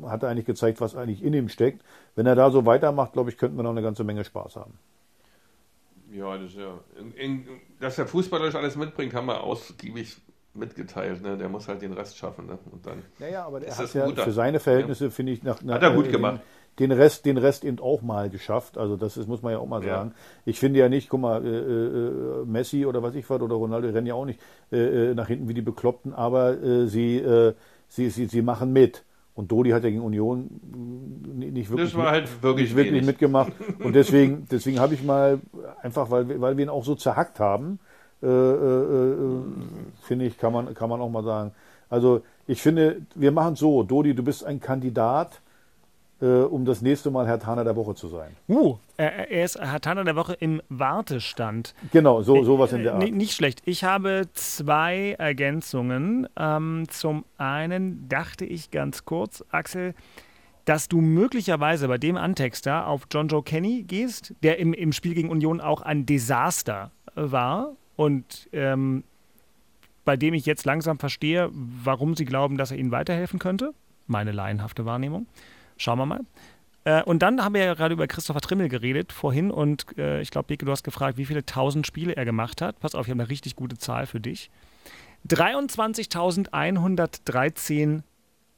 hat er eigentlich gezeigt, was eigentlich in ihm steckt. Wenn er da so weitermacht, glaube ich, könnten wir noch eine ganze Menge Spaß haben. Ja, das ist ja. In, in, dass der fußballerisch alles mitbringt, haben wir ausgiebig mitgeteilt. Ne? Der muss halt den Rest schaffen. Ne? Und dann naja, aber er hat ja für seine Verhältnisse, ja. finde ich, nach, nach, hat er gut gemacht. Den, den, Rest, den Rest eben auch mal geschafft. Also das ist, muss man ja auch mal sagen. Ich finde ja nicht, guck mal, äh, äh, Messi oder was ich was oder Ronaldo rennen ja auch nicht äh, äh nach hinten wie die Bekloppten, aber äh, sie, äh, sie, sie, sie machen mit. Und Dodi hat ja gegen Union nicht wirklich, halt wirklich, nicht wirklich mitgemacht. Und deswegen, deswegen habe ich mal, einfach weil, weil wir ihn auch so zerhackt haben, äh, äh, äh, finde ich, kann man, kann man auch mal sagen. Also ich finde, wir machen so, Dodi, du bist ein Kandidat, äh, um das nächste Mal Herr Taner der Woche zu sein. Uh, er, er ist Herr Taner der Woche im Wartestand. Genau, so sowas in der Art. Nicht schlecht. Ich habe zwei Ergänzungen. Ähm, zum einen dachte ich ganz kurz, Axel, dass du möglicherweise bei dem Antexter auf John Joe Kenny gehst, der im, im Spiel gegen Union auch ein Desaster war und ähm, bei dem ich jetzt langsam verstehe, warum sie glauben, dass er ihnen weiterhelfen könnte. Meine laienhafte Wahrnehmung. Schauen wir mal. Äh, und dann haben wir ja gerade über Christopher Trimmel geredet vorhin und äh, ich glaube, Beke, du hast gefragt, wie viele tausend Spiele er gemacht hat. Pass auf, ich habe eine richtig gute Zahl für dich. 23.113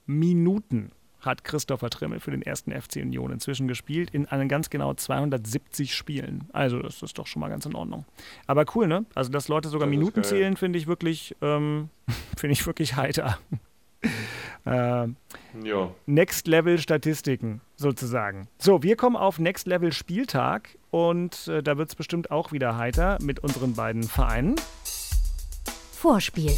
Minuten hat Christopher Trimmel für den ersten FC Union inzwischen gespielt, in einen ganz genau 270 Spielen. Also das ist doch schon mal ganz in Ordnung. Aber cool, ne? Also dass Leute sogar das Minuten zählen, finde ich wirklich, ähm, finde ich wirklich heiter. äh, ja. Next Level Statistiken sozusagen. So, wir kommen auf Next Level Spieltag und äh, da wird es bestimmt auch wieder heiter mit unseren beiden Vereinen. Vorspiel.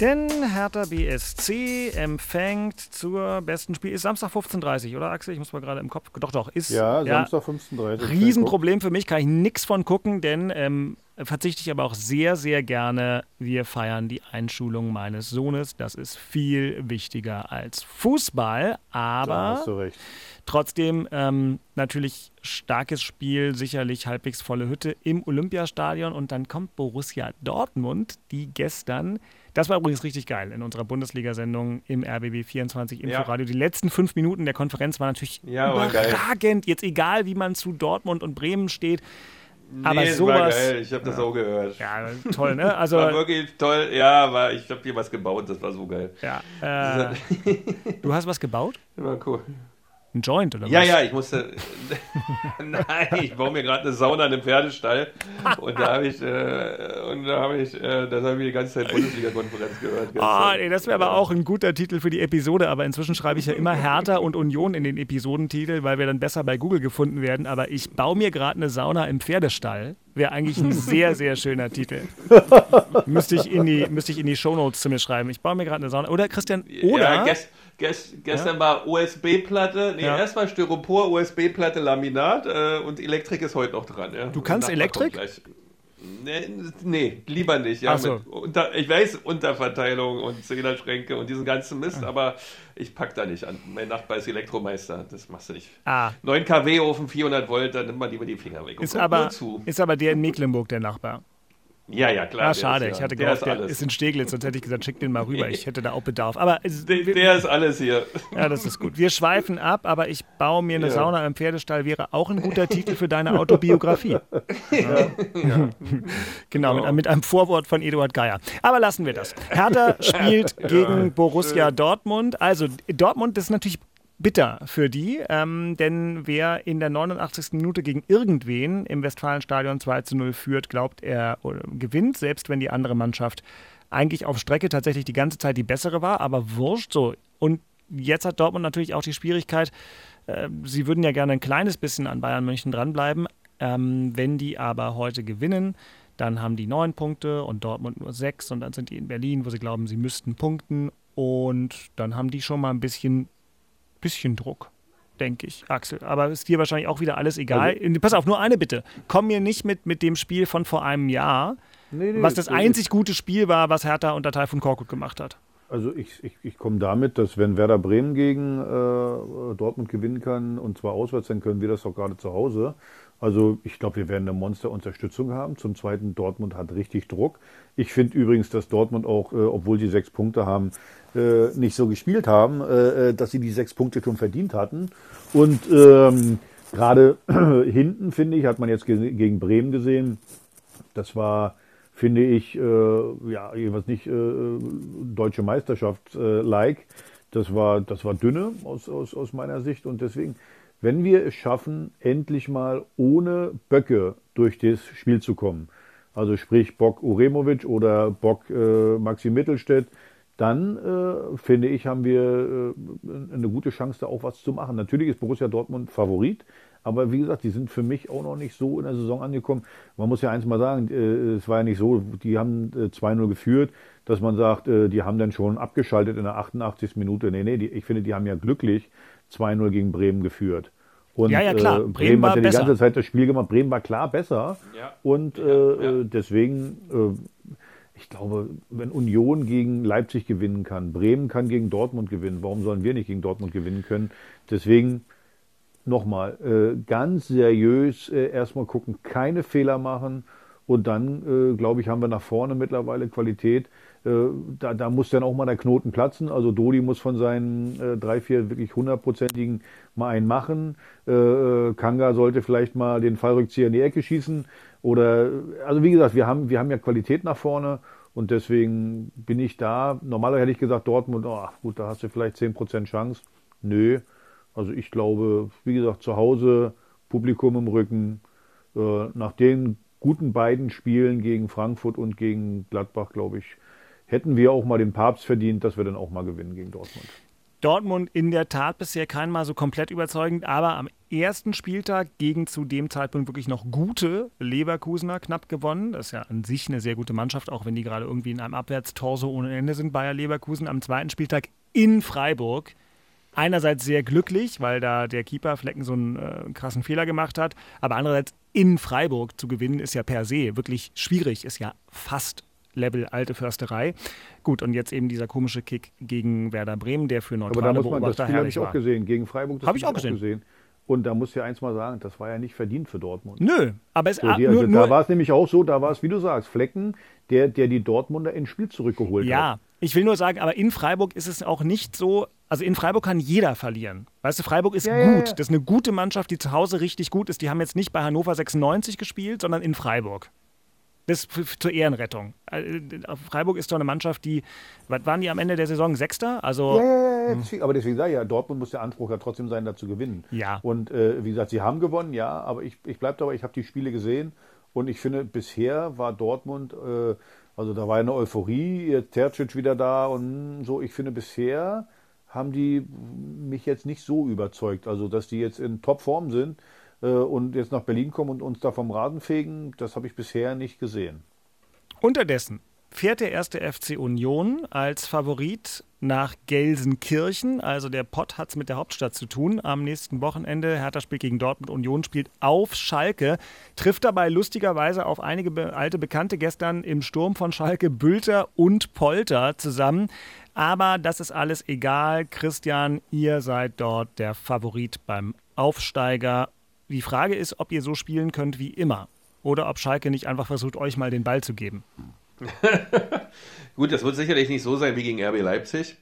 Denn Hertha BSC empfängt zur besten Spiel. Ist Samstag 15.30 Uhr, oder Axel? Ich muss mal gerade im Kopf. Doch, doch. Ist, ja, Samstag 15.30 Uhr. Riesenproblem für mich, kann ich nichts von gucken, denn ähm, verzichte ich aber auch sehr, sehr gerne. Wir feiern die Einschulung meines Sohnes. Das ist viel wichtiger als Fußball, aber. Da hast du recht. Trotzdem ähm, natürlich starkes Spiel, sicherlich halbwegs volle Hütte im Olympiastadion und dann kommt Borussia Dortmund, die gestern das war übrigens richtig geil in unserer Bundesliga-Sendung im RBB 24 Inforadio. Ja. Die letzten fünf Minuten der Konferenz waren natürlich ja, überragend. Jetzt egal, wie man zu Dortmund und Bremen steht. Nee, aber sowas. War geil. Ich habe das ja. auch gehört. Ja, toll, ne? Also, war wirklich toll. Ja, aber ich habe hier was gebaut. Das war so geil. Ja. Äh, du hast was gebaut? War cool. Ein Joint oder was? Ja, ja, ich musste. Nein, ich baue mir gerade eine Sauna in einem Pferdestall und da habe ich, äh, und da habe ich, äh, das habe ich die ganze Zeit Bundesliga-Konferenz gehört. Ah, oh, nee, das wäre aber auch ein guter Titel für die Episode, aber inzwischen schreibe ich ja immer Hertha und Union in den Episodentitel, weil wir dann besser bei Google gefunden werden. Aber ich baue mir gerade eine Sauna im Pferdestall. Wäre eigentlich ein sehr, sehr schöner Titel. müsste ich in die, müsste ich in die Shownotes zu mir schreiben. Ich baue mir gerade eine Sauna. Oder Christian, oder. Ja, gestern ja? war USB-Platte, nee, ja. erstmal Styropor, USB-Platte, Laminat äh, und Elektrik ist heute noch dran. Ja. Du kannst Elektrik? Nee, nee, lieber nicht. Ja, so. unter, ich weiß, Unterverteilung und Zählerschränke und diesen ganzen Mist, ah. aber ich pack da nicht an. Mein Nachbar ist Elektromeister, das machst du nicht. Ah. 9 kW Ofen, 400 Volt, da nimmt man lieber die Finger weg. Ist aber, ist aber der in Mecklenburg der Nachbar. Ja, ja, klar. Ah, schade. Ist, ja. Ich hatte gehofft, der ist in Steglitz, sonst hätte ich gesagt, schick den mal rüber. Ich hätte da auch Bedarf. Aber der, der, ist alles hier. Ja, das ist gut. Wir schweifen ab, aber ich baue mir eine ja. Sauna im Pferdestall wäre auch ein guter Titel für deine Autobiografie. Ja. genau, mit, mit, einem Vorwort von Eduard Geier. Aber lassen wir das. Hertha spielt gegen Borussia Dortmund. Also Dortmund ist natürlich bitter für die, ähm, denn wer in der 89. Minute gegen irgendwen im Westfalenstadion 2 zu 0 führt, glaubt er gewinnt, selbst wenn die andere Mannschaft eigentlich auf Strecke tatsächlich die ganze Zeit die bessere war, aber wurscht so. Und jetzt hat Dortmund natürlich auch die Schwierigkeit, äh, sie würden ja gerne ein kleines bisschen an Bayern München dranbleiben. Ähm, wenn die aber heute gewinnen, dann haben die neun Punkte und Dortmund nur sechs und dann sind die in Berlin, wo sie glauben, sie müssten punkten und dann haben die schon mal ein bisschen bisschen Druck, denke ich, Axel. Aber ist dir wahrscheinlich auch wieder alles egal. Also, Pass auf, nur eine Bitte. Komm mir nicht mit, mit dem Spiel von vor einem Jahr, nee, nee, was das einzig gute Spiel war, was Hertha unter Taifun Korkut gemacht hat. Also ich, ich, ich komme damit, dass wenn Werder Bremen gegen äh, Dortmund gewinnen kann und zwar auswärts, dann können wir das doch gerade zu Hause. Also ich glaube, wir werden eine Monster-Unterstützung haben. Zum Zweiten, Dortmund hat richtig Druck. Ich finde übrigens, dass Dortmund auch, äh, obwohl sie sechs Punkte haben, äh, nicht so gespielt haben, äh, äh, dass sie die sechs Punkte schon verdient hatten. Und ähm, gerade hinten, finde ich, hat man jetzt ge gegen Bremen gesehen, das war, finde ich, äh, ja, jeweils nicht äh, deutsche Meisterschaft-like. Äh, das war, das war dünne aus, aus, aus meiner Sicht. Und deswegen, wenn wir es schaffen, endlich mal ohne Böcke durch das Spiel zu kommen, also sprich Bock Uremovic oder Bock äh, Maxi Mittelstädt, dann äh, finde ich, haben wir äh, eine gute Chance, da auch was zu machen. Natürlich ist Borussia Dortmund Favorit, aber wie gesagt, die sind für mich auch noch nicht so in der Saison angekommen. Man muss ja eins mal sagen, äh, es war ja nicht so, die haben äh, 2-0 geführt, dass man sagt, äh, die haben dann schon abgeschaltet in der 88. Minute. Nee, nee, die, ich finde, die haben ja glücklich 2-0 gegen Bremen geführt. Und, ja, ja, klar. Äh, Bremen, Bremen hat ja die besser. ganze Zeit das Spiel gemacht. Bremen war klar besser. Ja. Und äh, ja, deswegen äh, ich glaube, wenn Union gegen Leipzig gewinnen kann, Bremen kann gegen Dortmund gewinnen, warum sollen wir nicht gegen Dortmund gewinnen können? Deswegen nochmal, äh, ganz seriös äh, erstmal gucken, keine Fehler machen und dann, äh, glaube ich, haben wir nach vorne mittlerweile Qualität. Äh, da, da muss dann auch mal der Knoten platzen. Also Dodi muss von seinen äh, drei, vier wirklich hundertprozentigen mal einen machen. Äh, äh, Kanga sollte vielleicht mal den Fallrückzieher in die Ecke schießen. Oder, also wie gesagt, wir haben, wir haben ja Qualität nach vorne und deswegen bin ich da. Normalerweise hätte ich gesagt, Dortmund, oh, gut, da hast du vielleicht 10% Chance. Nö. Also ich glaube, wie gesagt, zu Hause, Publikum im Rücken, äh, nach den guten beiden Spielen gegen Frankfurt und gegen Gladbach, glaube ich, hätten wir auch mal den Papst verdient, dass wir dann auch mal gewinnen gegen Dortmund. Dortmund in der Tat bisher kein Mal so komplett überzeugend, aber am ersten Spieltag gegen zu dem Zeitpunkt wirklich noch gute Leverkusener knapp gewonnen. Das ist ja an sich eine sehr gute Mannschaft, auch wenn die gerade irgendwie in einem Abwärtstorso ohne Ende sind, Bayer Leverkusen. Am zweiten Spieltag in Freiburg. Einerseits sehr glücklich, weil da der Keeper Flecken so einen äh, krassen Fehler gemacht hat, aber andererseits in Freiburg zu gewinnen ist ja per se wirklich schwierig, ist ja fast Level alte Försterei. Gut, und jetzt eben dieser komische Kick gegen Werder Bremen, der für neutrale Aber da muss man, Beobachter das Spiel habe ich auch gesehen, gegen Freiburg. Habe ich auch gesehen. gesehen. Und da muss ich eins mal sagen, das war ja nicht verdient für Dortmund. Nö, aber es so, die, also, nur, Da war es nämlich auch so, da war es, wie du sagst, Flecken, der, der die Dortmunder ins Spiel zurückgeholt ja, hat. Ja, ich will nur sagen, aber in Freiburg ist es auch nicht so, also in Freiburg kann jeder verlieren. Weißt du, Freiburg ist ja, gut. Ja, das ist eine gute Mannschaft, die zu Hause richtig gut ist. Die haben jetzt nicht bei Hannover 96 gespielt, sondern in Freiburg. Das zur Ehrenrettung. Äh, Freiburg ist doch eine Mannschaft, die, waren die am Ende der Saison? Sechster? Also, ja, ja, ja, deswegen, aber deswegen sage ich ja, Dortmund muss der Anspruch ja trotzdem sein, da zu gewinnen. Ja. Und äh, wie gesagt, sie haben gewonnen, ja, aber ich, ich bleibe dabei, ich habe die Spiele gesehen und ich finde, bisher war Dortmund, äh, also da war eine Euphorie, jetzt Tercic wieder da und so, ich finde, bisher haben die mich jetzt nicht so überzeugt. Also, dass die jetzt in Topform sind, und jetzt nach Berlin kommen und uns da vom Rasen fegen, das habe ich bisher nicht gesehen. Unterdessen fährt der erste FC Union als Favorit nach Gelsenkirchen. Also der Pott hat es mit der Hauptstadt zu tun. Am nächsten Wochenende, Hertha spielt gegen Dortmund, Union spielt auf Schalke, trifft dabei lustigerweise auf einige alte Bekannte gestern im Sturm von Schalke, Bülter und Polter zusammen. Aber das ist alles egal. Christian, ihr seid dort der Favorit beim Aufsteiger die Frage ist, ob ihr so spielen könnt wie immer. oder ob Schalke nicht einfach versucht, euch mal den Ball zu geben. Gut, das wird sicherlich nicht so sein wie gegen RB Leipzig.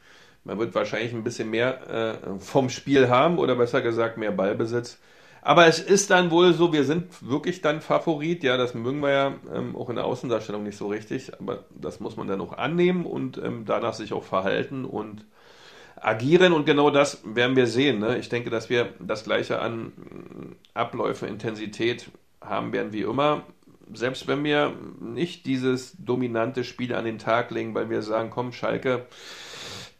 Man wird wahrscheinlich ein bisschen mehr äh, vom Spiel haben oder besser gesagt mehr Ballbesitz. Aber es ist dann wohl so, wir sind wirklich dann Favorit. Ja, das mögen wir ja ähm, auch in der Außendarstellung nicht so richtig. Aber das muss man dann auch annehmen und ähm, danach sich auch verhalten und agieren. Und genau das werden wir sehen. Ne? Ich denke, dass wir das gleiche an Abläufe, Intensität haben werden wie immer. Selbst wenn wir nicht dieses dominante Spiel an den Tag legen, weil wir sagen, komm, Schalke,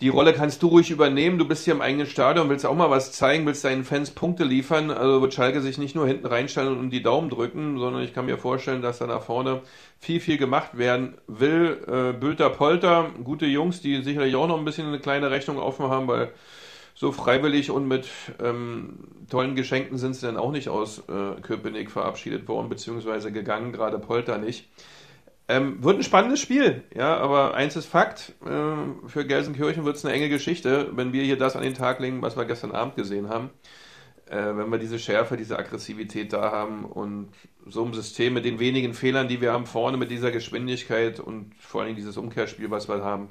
die Rolle kannst du ruhig übernehmen. Du bist hier im eigenen Stadion, willst auch mal was zeigen, willst deinen Fans Punkte liefern. Also wird Schalke sich nicht nur hinten reinstellen und die Daumen drücken, sondern ich kann mir vorstellen, dass da nach vorne viel, viel gemacht werden will. Äh, Bülter Polter, gute Jungs, die sicherlich auch noch ein bisschen eine kleine Rechnung offen haben, weil so freiwillig und mit ähm, tollen Geschenken sind sie dann auch nicht aus äh, Köpenick verabschiedet worden, beziehungsweise gegangen, gerade Polter nicht. Ähm, wird ein spannendes Spiel, ja, aber eins ist Fakt, äh, für Gelsenkirchen wird es eine enge Geschichte, wenn wir hier das an den Tag legen, was wir gestern Abend gesehen haben. Äh, wenn wir diese Schärfe, diese Aggressivität da haben und so ein System mit den wenigen Fehlern, die wir haben vorne, mit dieser Geschwindigkeit und vor allem dieses Umkehrspiel, was wir haben,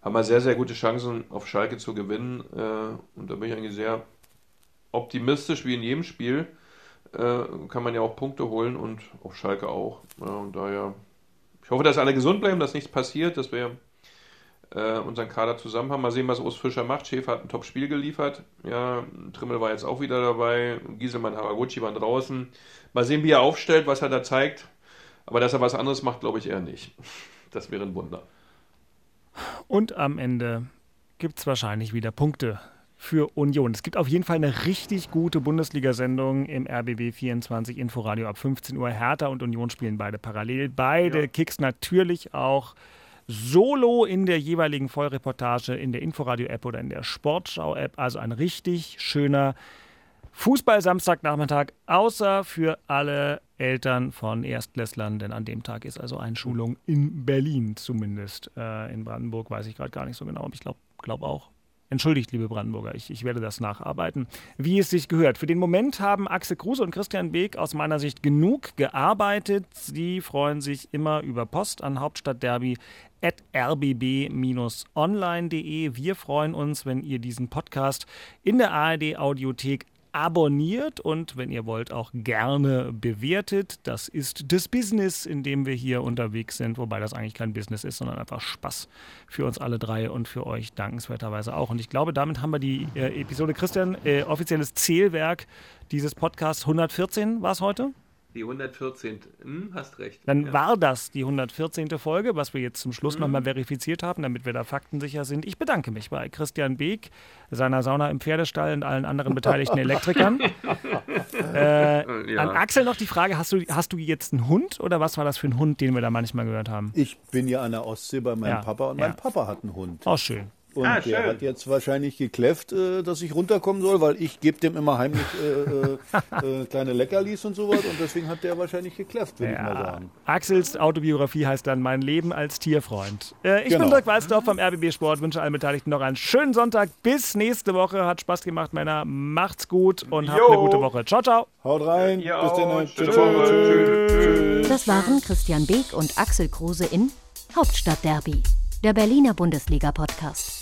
haben wir sehr, sehr gute Chancen, auf Schalke zu gewinnen. Äh, und da bin ich eigentlich sehr optimistisch, wie in jedem Spiel. Äh, kann man ja auch Punkte holen und auf Schalke auch. Ja, und daher hoffe, dass alle gesund bleiben, dass nichts passiert, dass wir äh, unseren Kader zusammen haben. Mal sehen, was Urs Fischer macht. Schäfer hat ein Top-Spiel geliefert. Ja, Trimmel war jetzt auch wieder dabei. Gieselmann, Haraguchi waren draußen. Mal sehen, wie er aufstellt, was er da zeigt. Aber dass er was anderes macht, glaube ich eher nicht. Das wäre ein Wunder. Und am Ende gibt es wahrscheinlich wieder Punkte für Union. Es gibt auf jeden Fall eine richtig gute Bundesliga-Sendung im RBB 24 Inforadio ab 15 Uhr. Hertha und Union spielen beide parallel. Beide ja. Kicks natürlich auch solo in der jeweiligen Vollreportage in der Inforadio-App oder in der Sportschau-App. Also ein richtig schöner Fußball-Samstagnachmittag, außer für alle Eltern von Erstklässlern, denn an dem Tag ist also Einschulung in Berlin zumindest. Äh, in Brandenburg weiß ich gerade gar nicht so genau, aber ich glaube glaub auch. Entschuldigt, liebe Brandenburger, ich, ich, werde das nacharbeiten, wie es sich gehört. Für den Moment haben Axel Kruse und Christian Beek aus meiner Sicht genug gearbeitet. Sie freuen sich immer über Post an Hauptstadtderby at rbb-online.de. Wir freuen uns, wenn ihr diesen Podcast in der ARD Audiothek abonniert und wenn ihr wollt auch gerne bewertet. Das ist das Business, in dem wir hier unterwegs sind, wobei das eigentlich kein Business ist, sondern einfach Spaß für uns alle drei und für euch dankenswerterweise auch. Und ich glaube, damit haben wir die äh, Episode Christian, äh, offizielles Zählwerk dieses Podcasts 114 war es heute. Die 114. Hm, hast recht. Dann ja. war das die 114. Folge, was wir jetzt zum Schluss mhm. nochmal verifiziert haben, damit wir da faktensicher sind. Ich bedanke mich bei Christian Beek, seiner Sauna im Pferdestall und allen anderen beteiligten Elektrikern. äh, ja. An Axel noch die Frage: hast du, hast du jetzt einen Hund oder was war das für ein Hund, den wir da manchmal gehört haben? Ich bin ja an der Ostsee bei meinem ja. Papa und mein Papa hat einen Hund. Oh, schön. Und ah, der hat jetzt wahrscheinlich gekläfft, äh, dass ich runterkommen soll, weil ich gebe dem immer heimlich äh, äh, äh, kleine Leckerlis und sowas und deswegen hat der wahrscheinlich gekläfft, würde ja. ich mal sagen. Axels Autobiografie heißt dann Mein Leben als Tierfreund. Äh, ich genau. bin Dirk Walzdorf vom RBB Sport, wünsche allen Beteiligten noch einen schönen Sonntag. Bis nächste Woche. Hat Spaß gemacht, Männer. Macht's gut und jo. habt eine gute Woche. Ciao, ciao. Haut rein. Jo. Bis dann. Tschüss. Das waren Christian Beek und Axel Kruse in Hauptstadtderby, der Berliner Bundesliga-Podcast.